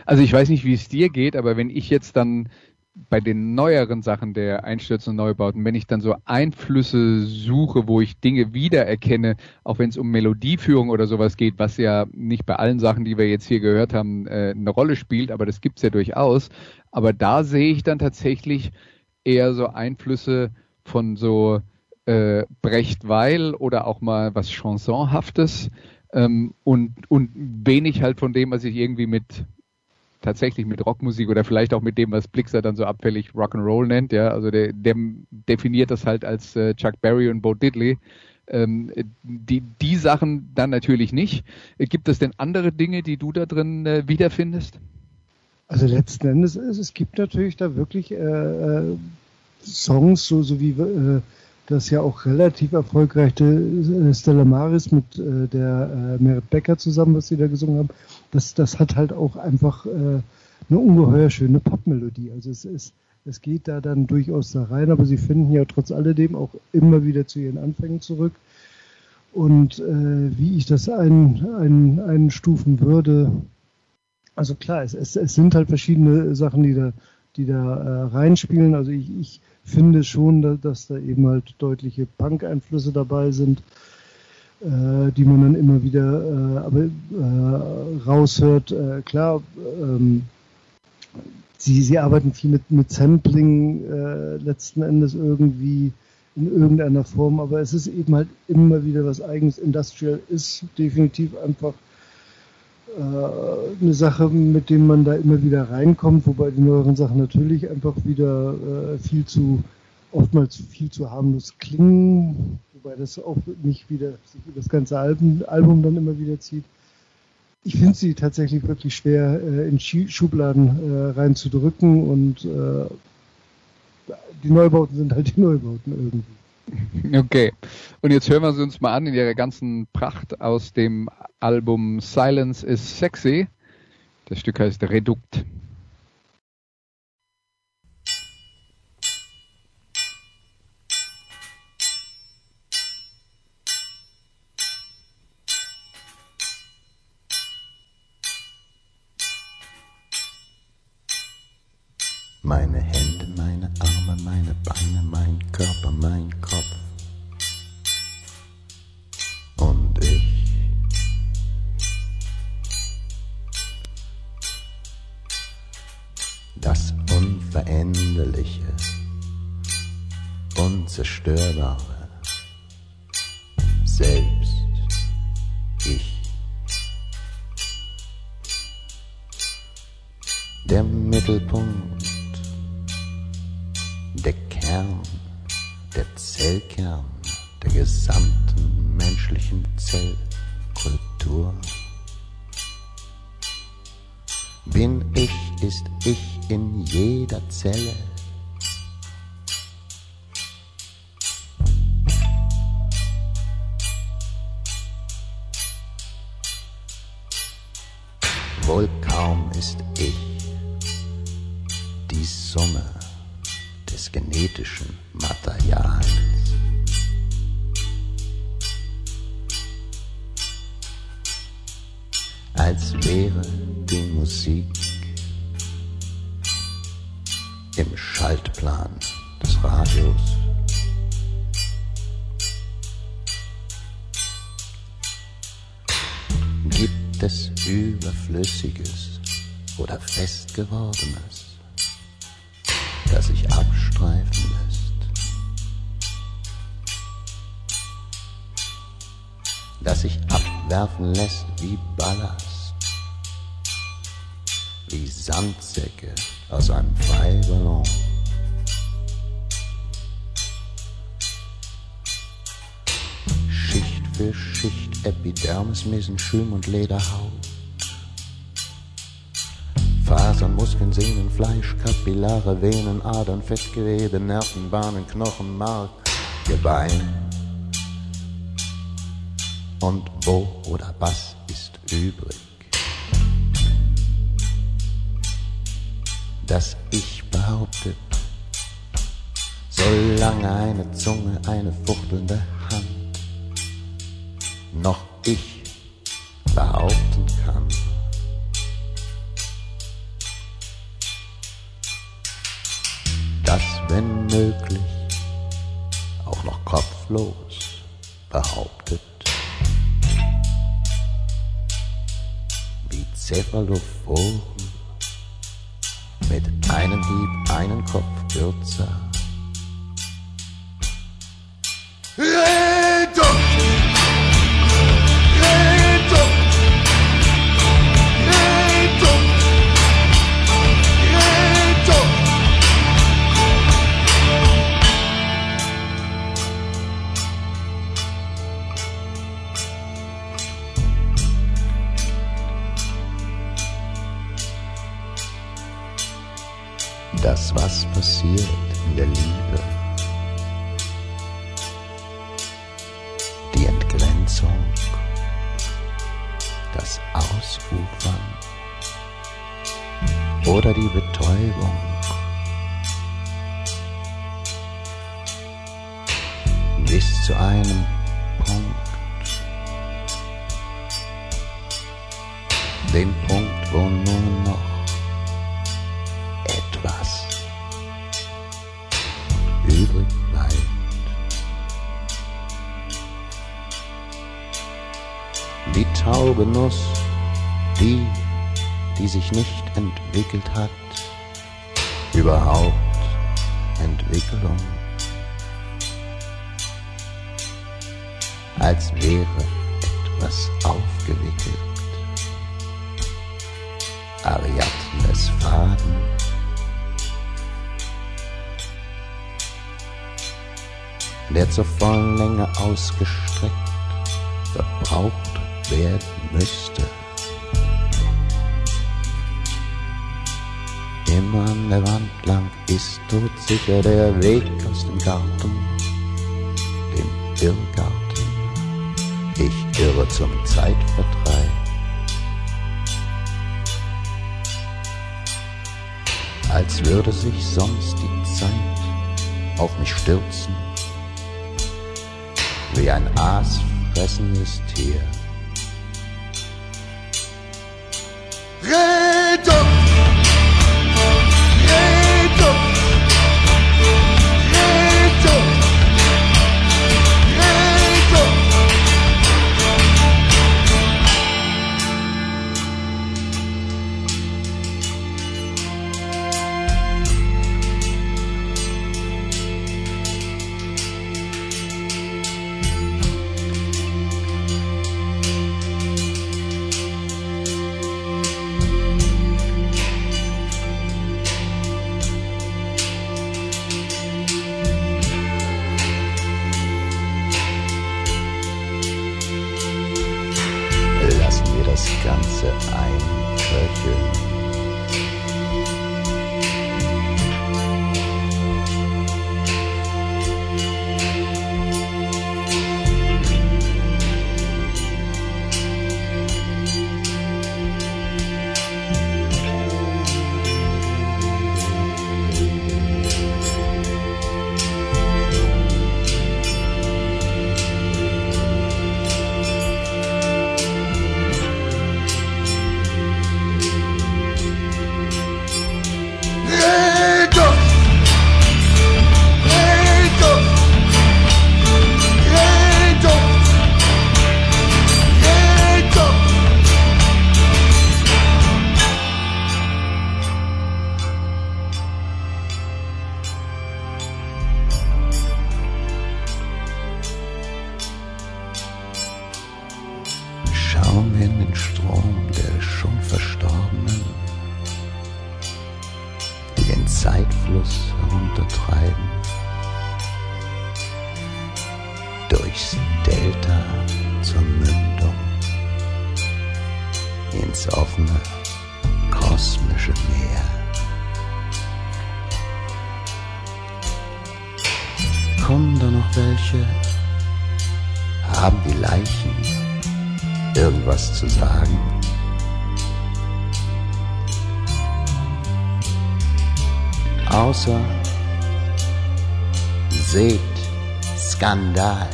Also ich weiß nicht, wie es dir geht, aber wenn ich jetzt dann bei den neueren Sachen der Einstürze und Neubauten, wenn ich dann so Einflüsse suche, wo ich Dinge wiedererkenne, auch wenn es um Melodieführung oder sowas geht, was ja nicht bei allen Sachen, die wir jetzt hier gehört haben, äh, eine Rolle spielt, aber das gibt's ja durchaus. Aber da sehe ich dann tatsächlich eher so Einflüsse von so äh, Brecht Weil oder auch mal was Chansonhaftes ähm, und, und wenig halt von dem, was ich irgendwie mit tatsächlich mit Rockmusik oder vielleicht auch mit dem, was Blixer dann so abfällig Rock'n'Roll nennt, ja, also der, der definiert das halt als äh, Chuck Berry und Bo Diddley. Ähm, die, die Sachen dann natürlich nicht. Gibt es denn andere Dinge, die du da drin äh, wiederfindest? Also letzten Endes, es, gibt natürlich da wirklich äh, äh Songs, so, so wie äh, das ja auch relativ erfolgreiche äh, Stella Maris mit äh, der äh, Merit Becker zusammen, was sie da gesungen haben, das, das hat halt auch einfach äh, eine ungeheuer schöne Popmelodie. Also es ist, es geht da dann durchaus da rein, aber sie finden ja trotz alledem auch immer wieder zu ihren Anfängen zurück. Und äh, wie ich das ein, ein, einstufen würde, also klar, es, es, es sind halt verschiedene Sachen, die da, die da äh, reinspielen. Also ich, ich finde schon, dass da eben halt deutliche Punk-Einflüsse dabei sind, äh, die man dann immer wieder äh, aber, äh, raushört. Äh, klar, ähm, sie, sie arbeiten viel mit, mit Sampling äh, letzten Endes irgendwie in irgendeiner Form, aber es ist eben halt immer wieder was eigenes. Industrial ist definitiv einfach eine Sache, mit dem man da immer wieder reinkommt, wobei die neueren Sachen natürlich einfach wieder äh, viel zu, oftmals viel zu harmlos klingen, wobei das auch nicht wieder sich über das ganze Album, Album dann immer wieder zieht. Ich finde sie tatsächlich wirklich schwer äh, in Schubladen äh, reinzudrücken und äh, die Neubauten sind halt die Neubauten irgendwie. [laughs] Okay. Und jetzt hören wir sie uns mal an in ihrer ganzen Pracht aus dem Album Silence is Sexy. Das Stück heißt Redukt. Unzerstörbare, selbst ich. Der Mittelpunkt, der Kern, der Zellkern der gesamten menschlichen Zellkultur. Bin ich, ist ich in jeder Zelle. Wohl kaum ist ich die Summe des genetischen Materials. Als wäre die Musik im Schaltplan des Radios. Gibt es Überflüssiges oder Festgewordenes, das sich abstreifen lässt, das sich abwerfen lässt wie Ballast, wie Sandsäcke aus einem Freiballon. Schicht für Schicht Epidermis, Mesenchym und Lederhaut. Muskeln, Sehnen, Fleisch, Kapillare, Venen, Adern, Fettgewebe, Nervenbahnen, Knochen, Mark, Gebein. Und wo oder was ist übrig? Das Ich behauptet, solange eine Zunge, eine fuchtelnde Hand noch ich behaupten wenn möglich, auch noch kopflos behauptet, wie Cephalophoren mit einem Hieb einen Kopf kürzer. Ausgestreckt verbraucht werden müsste. Immer an der Wand lang ist todsicher der Weg aus dem Garten, dem Irrgarten. Ich irre zum Zeitvertreib. als würde sich sonst die Zeit auf mich stürzen, wie ein aasfressendes Tier. Außer seht Skandal.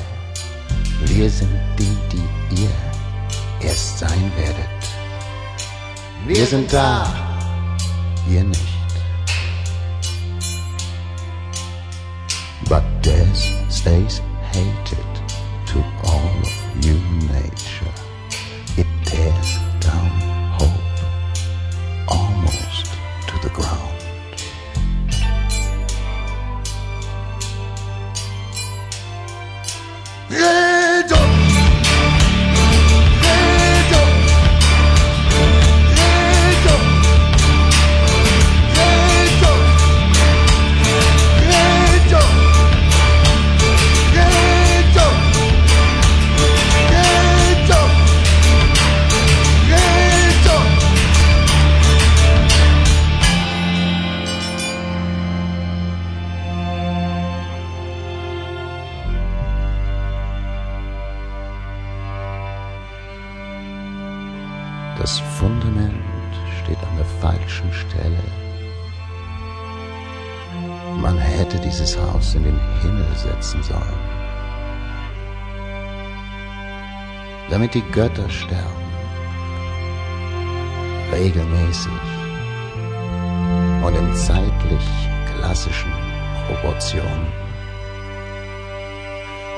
Wir sind die, die ihr erst sein werdet. Wir sind da, ihr nicht. But death stays hated to all damit die Götter sterben, regelmäßig und in zeitlich klassischen Proportionen.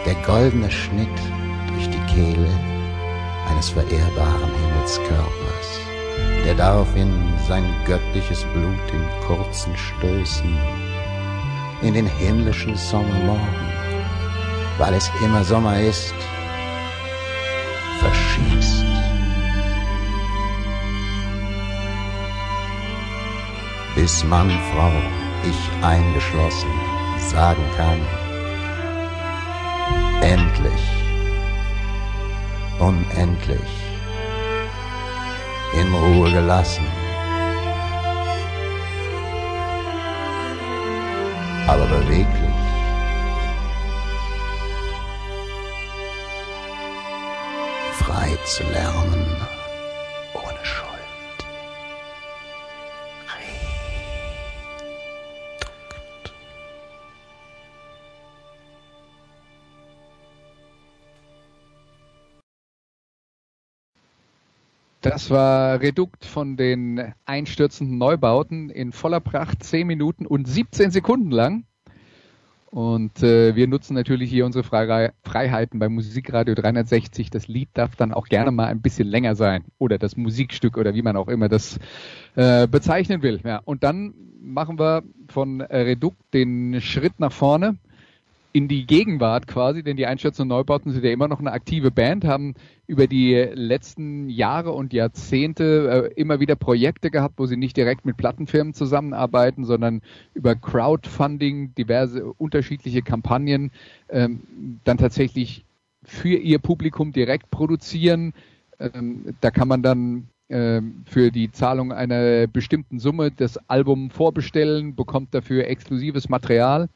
Der goldene Schnitt durch die Kehle eines verehrbaren Himmelskörpers, der daraufhin sein göttliches Blut in kurzen Stößen in den himmlischen Sommermorgen, weil es immer Sommer ist, Bis Mann, Frau, ich eingeschlossen, sagen kann, endlich unendlich in Ruhe gelassen. Aber beweglich. Frei zu lernen Das war Redukt von den einstürzenden Neubauten in voller Pracht, 10 Minuten und 17 Sekunden lang. Und äh, wir nutzen natürlich hier unsere Freirei Freiheiten beim Musikradio 360. Das Lied darf dann auch gerne mal ein bisschen länger sein. Oder das Musikstück oder wie man auch immer das äh, bezeichnen will. Ja, und dann machen wir von Redukt den Schritt nach vorne in die Gegenwart quasi, denn die Einstürzenden Neubauten sind ja immer noch eine aktive Band, haben über die letzten Jahre und Jahrzehnte äh, immer wieder Projekte gehabt, wo sie nicht direkt mit Plattenfirmen zusammenarbeiten, sondern über Crowdfunding, diverse unterschiedliche Kampagnen, ähm, dann tatsächlich für ihr Publikum direkt produzieren. Ähm, da kann man dann äh, für die Zahlung einer bestimmten Summe das Album vorbestellen, bekommt dafür exklusives Material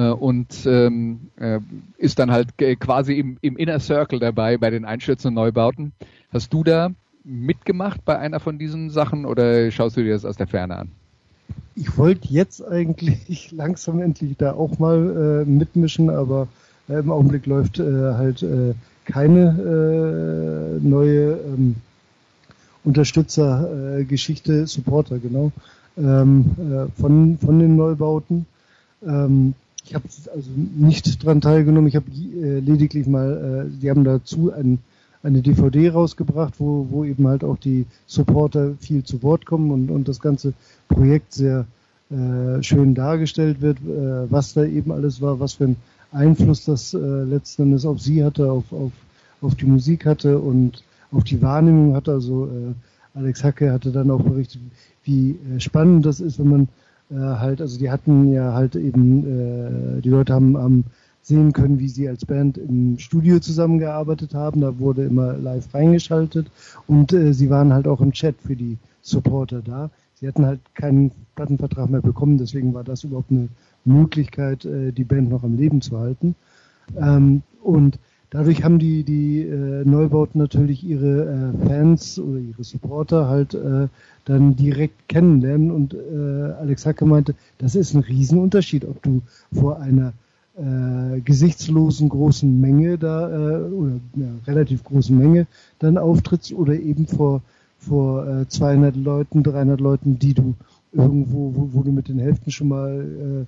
und ähm, äh, ist dann halt quasi im, im Inner Circle dabei bei den Einstürzen Neubauten. Hast du da mitgemacht bei einer von diesen Sachen oder schaust du dir das aus der Ferne an? Ich wollte jetzt eigentlich [laughs] langsam endlich da auch mal äh, mitmischen, aber äh, im Augenblick läuft äh, halt äh, keine äh, neue ähm, Unterstützergeschichte, Supporter, genau, ähm, äh, von, von den Neubauten. Ähm, ich habe also nicht dran teilgenommen, ich habe äh, lediglich mal, äh, die haben dazu ein, eine DVD rausgebracht, wo, wo eben halt auch die Supporter viel zu Wort kommen und, und das ganze Projekt sehr äh, schön dargestellt wird, äh, was da eben alles war, was für ein Einfluss das äh, letzten Endes auf sie hatte, auf, auf, auf die Musik hatte und auf die Wahrnehmung hatte. Also äh, Alex Hacke hatte dann auch berichtet, wie äh, spannend das ist, wenn man äh, halt, also die hatten ja halt eben, äh, die Leute haben, haben sehen können, wie sie als Band im Studio zusammengearbeitet haben. Da wurde immer live reingeschaltet und äh, sie waren halt auch im Chat für die Supporter da. Sie hatten halt keinen Plattenvertrag mehr bekommen, deswegen war das überhaupt eine Möglichkeit, äh, die Band noch am Leben zu halten. Ähm, und dadurch haben die, die äh, Neubauten natürlich ihre äh, Fans oder ihre Supporter halt äh, dann direkt kennenlernen. Und äh, Alex Hacke meinte, das ist ein Riesenunterschied, ob du vor einer äh, gesichtslosen großen Menge da äh, oder ja, relativ großen Menge dann auftrittst oder eben vor vor äh, 200 Leuten, 300 Leuten, die du irgendwo, wo, wo du mit den Hälften schon mal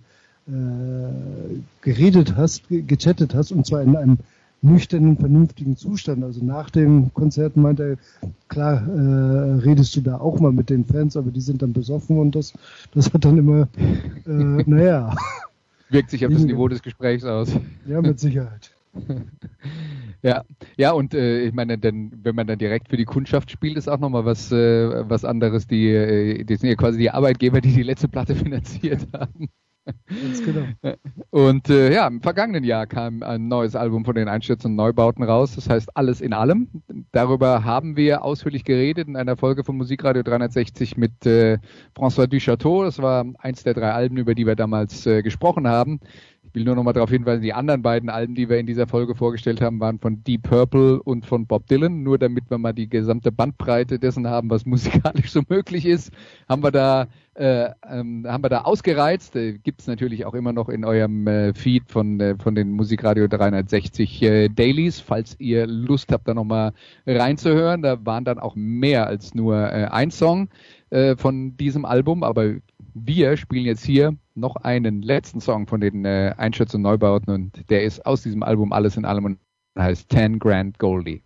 äh, äh, geredet hast, gechattet hast und zwar in einem nüchternen, vernünftigen Zustand. Also nach dem Konzert meinte er, klar, äh, redest du da auch mal mit den Fans, aber die sind dann besoffen und das, das hat dann immer, äh, [laughs] naja. Wirkt sich auf das Niveau des Gesprächs aus. Ja, mit Sicherheit. [laughs] ja, ja, und äh, ich meine, denn, wenn man dann direkt für die Kundschaft spielt, ist auch nochmal was, äh, was anderes. Die, äh, die sind ja quasi die Arbeitgeber, die die letzte Platte [laughs] finanziert haben. Ganz genau. [laughs] Und äh, ja, im vergangenen Jahr kam ein neues Album von den Einstürzen Neubauten raus. Das heißt Alles in allem. Darüber haben wir ausführlich geredet in einer Folge von Musikradio 360 mit äh, François Duchateau. Das war eins der drei Alben, über die wir damals äh, gesprochen haben. Will nur noch mal darauf hinweisen, die anderen beiden Alben, die wir in dieser Folge vorgestellt haben, waren von Deep Purple und von Bob Dylan. Nur damit wir mal die gesamte Bandbreite dessen haben, was [laughs] musikalisch so möglich ist, haben wir da äh, ähm, haben wir da ausgereizt. Äh, Gibt es natürlich auch immer noch in eurem äh, Feed von, äh, von den Musikradio 360 äh, Dailies, falls ihr Lust habt, da nochmal reinzuhören. Da waren dann auch mehr als nur äh, ein Song äh, von diesem Album, aber wir spielen jetzt hier noch einen letzten Song von den äh, Einschätz- und Neubauten und der ist aus diesem Album Alles in allem und heißt Ten Grand Goldie.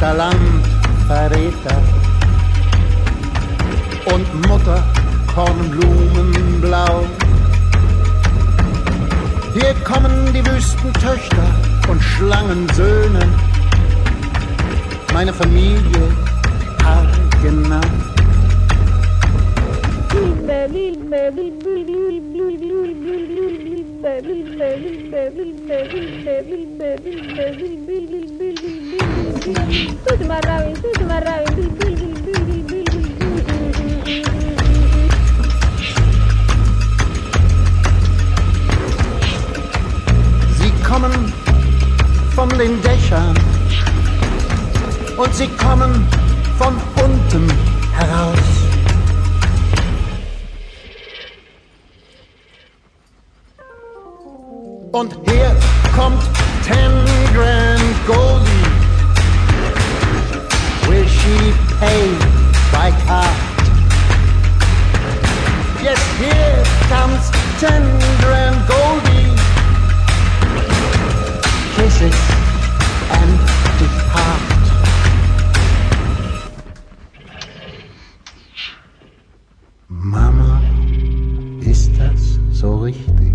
Vaterland Verräter und Mutter Kornblumenblau. Hier kommen die Wüstentöchter und Schlangensöhne, meine Familie haargenau. Sie kommen von den Dächern und sie kommen von unten heraus. Und hier kommt Ten Grand Goldie be paid by card. Yes, here comes Tender and Goldie. Kisses and depart. Mama, ist das so richtig?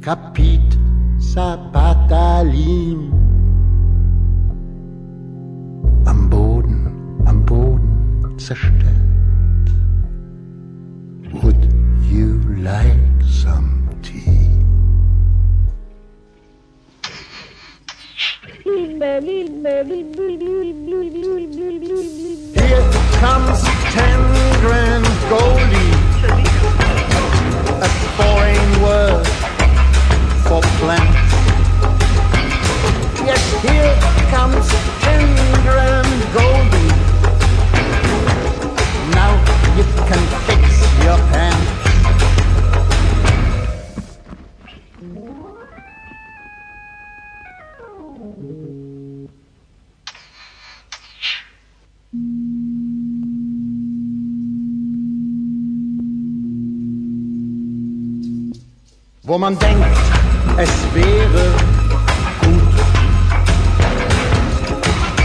Kapit Sabatalim. Zerstört. Would you like some tea? Here comes ten grand goldie. A foreign word for plants. Yes, here comes ten grand goldie. Can fix your pants. Wo man denkt, es wäre gut,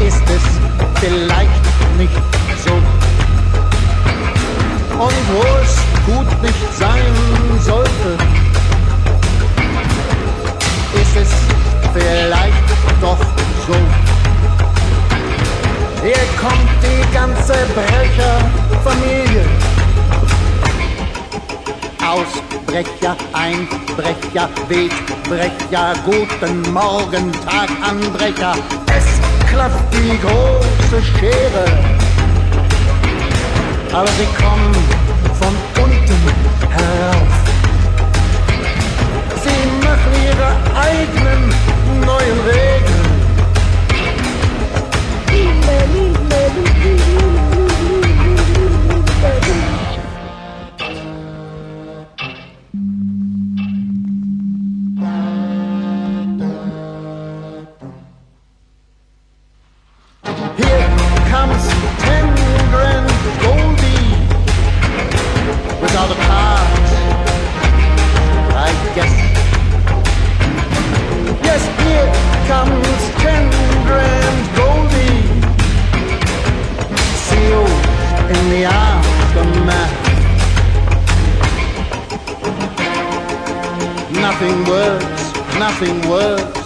ist es vielleicht nicht so. Und wo es gut nicht sein sollte, ist es vielleicht doch so. Hier kommt die ganze Brecherfamilie. Ausbrecher, Einbrecher, Wegbrecher, guten Morgen, Taganbrecher. Es klafft die große Schere, aber sie kommen von unten herauf. Sie machen ihre eigenen neuen Regeln. Nothing works, nothing works.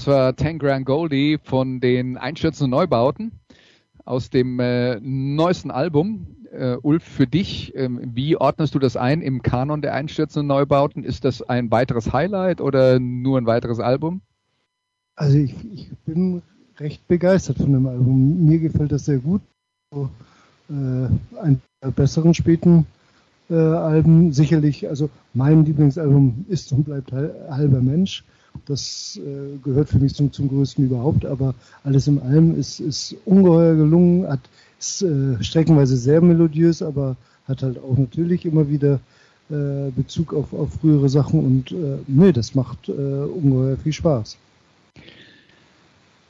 Das war Ten Grand Goldie von den Einstürzenden Neubauten aus dem äh, neuesten Album. Äh, Ulf, für dich, ähm, wie ordnest du das ein im Kanon der Einstürzenden Neubauten? Ist das ein weiteres Highlight oder nur ein weiteres Album? Also ich, ich bin recht begeistert von dem Album. Mir gefällt das sehr gut. So, äh, ein besseren späten äh, Alben sicherlich. Also mein Lieblingsalbum ist und bleibt Hal- halber Mensch. Das äh, gehört für mich zum, zum größten überhaupt. Aber alles in allem ist, ist ungeheuer gelungen. Hat ist äh, streckenweise sehr melodiös, aber hat halt auch natürlich immer wieder äh, Bezug auf, auf frühere Sachen und äh, nee, das macht äh, ungeheuer viel Spaß.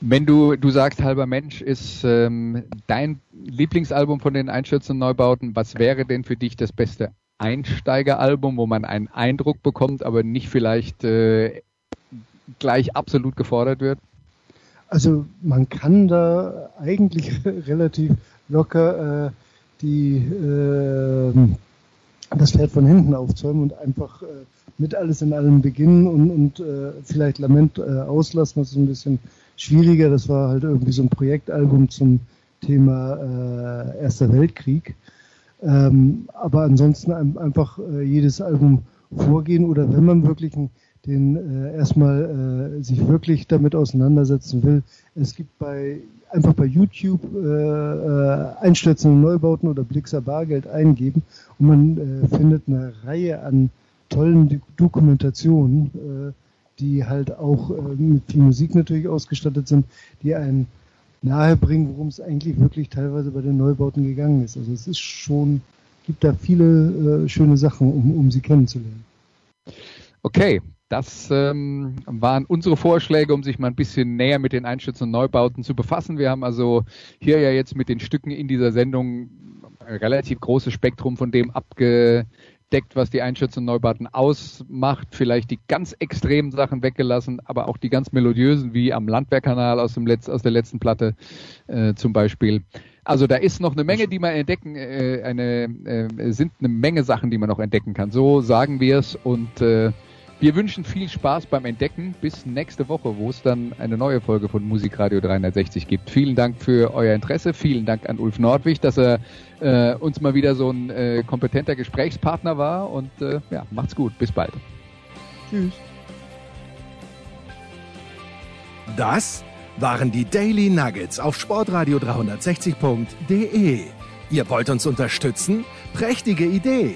Wenn du, du sagst, halber Mensch ist ähm, dein Lieblingsalbum von den Einstürzenden Neubauten, was wäre denn für dich das beste Einsteigeralbum, wo man einen Eindruck bekommt, aber nicht vielleicht äh, gleich absolut gefordert wird? Also man kann da eigentlich [laughs] relativ locker äh, die äh, das Pferd von hinten aufzäumen und einfach äh, mit alles in allem beginnen und, und äh, vielleicht Lament äh, auslassen. Das ist ein bisschen schwieriger. Das war halt irgendwie so ein Projektalbum zum Thema äh, Erster Weltkrieg. Ähm, aber ansonsten ein, einfach äh, jedes Album vorgehen oder wenn man wirklich ein den äh, erstmal äh, sich wirklich damit auseinandersetzen will. Es gibt bei einfach bei YouTube äh, äh, Einstürzende Neubauten oder Blixer Bargeld eingeben und man äh, findet eine Reihe an tollen Dokumentationen, äh, die halt auch äh, mit viel Musik natürlich ausgestattet sind, die einen nahebringen, worum es eigentlich wirklich teilweise bei den Neubauten gegangen ist. Also es ist schon, gibt da viele äh, schöne Sachen, um, um sie kennenzulernen. Okay, das ähm, waren unsere Vorschläge, um sich mal ein bisschen näher mit den Einstürzen und Neubauten zu befassen. Wir haben also hier ja jetzt mit den Stücken in dieser Sendung ein relativ großes Spektrum von dem abge deckt, was die Einschätzung und Neubauten ausmacht. Vielleicht die ganz extremen Sachen weggelassen, aber auch die ganz melodiösen, wie am Landwehrkanal aus, dem Letz-, aus der letzten Platte äh, zum Beispiel. Also da ist noch eine Menge, die man entdecken, äh, eine, äh, sind eine Menge Sachen, die man noch entdecken kann. So sagen wir es und äh, wir wünschen viel Spaß beim Entdecken. Bis nächste Woche, wo es dann eine neue Folge von Musikradio 360 gibt. Vielen Dank für euer Interesse. Vielen Dank an Ulf Nordwig, dass er äh, uns mal wieder so ein äh, kompetenter Gesprächspartner war. Und äh, ja, macht's gut. Bis bald. Tschüss. Das waren die Daily Nuggets auf Sportradio 360.de. Ihr wollt uns unterstützen? Prächtige Idee!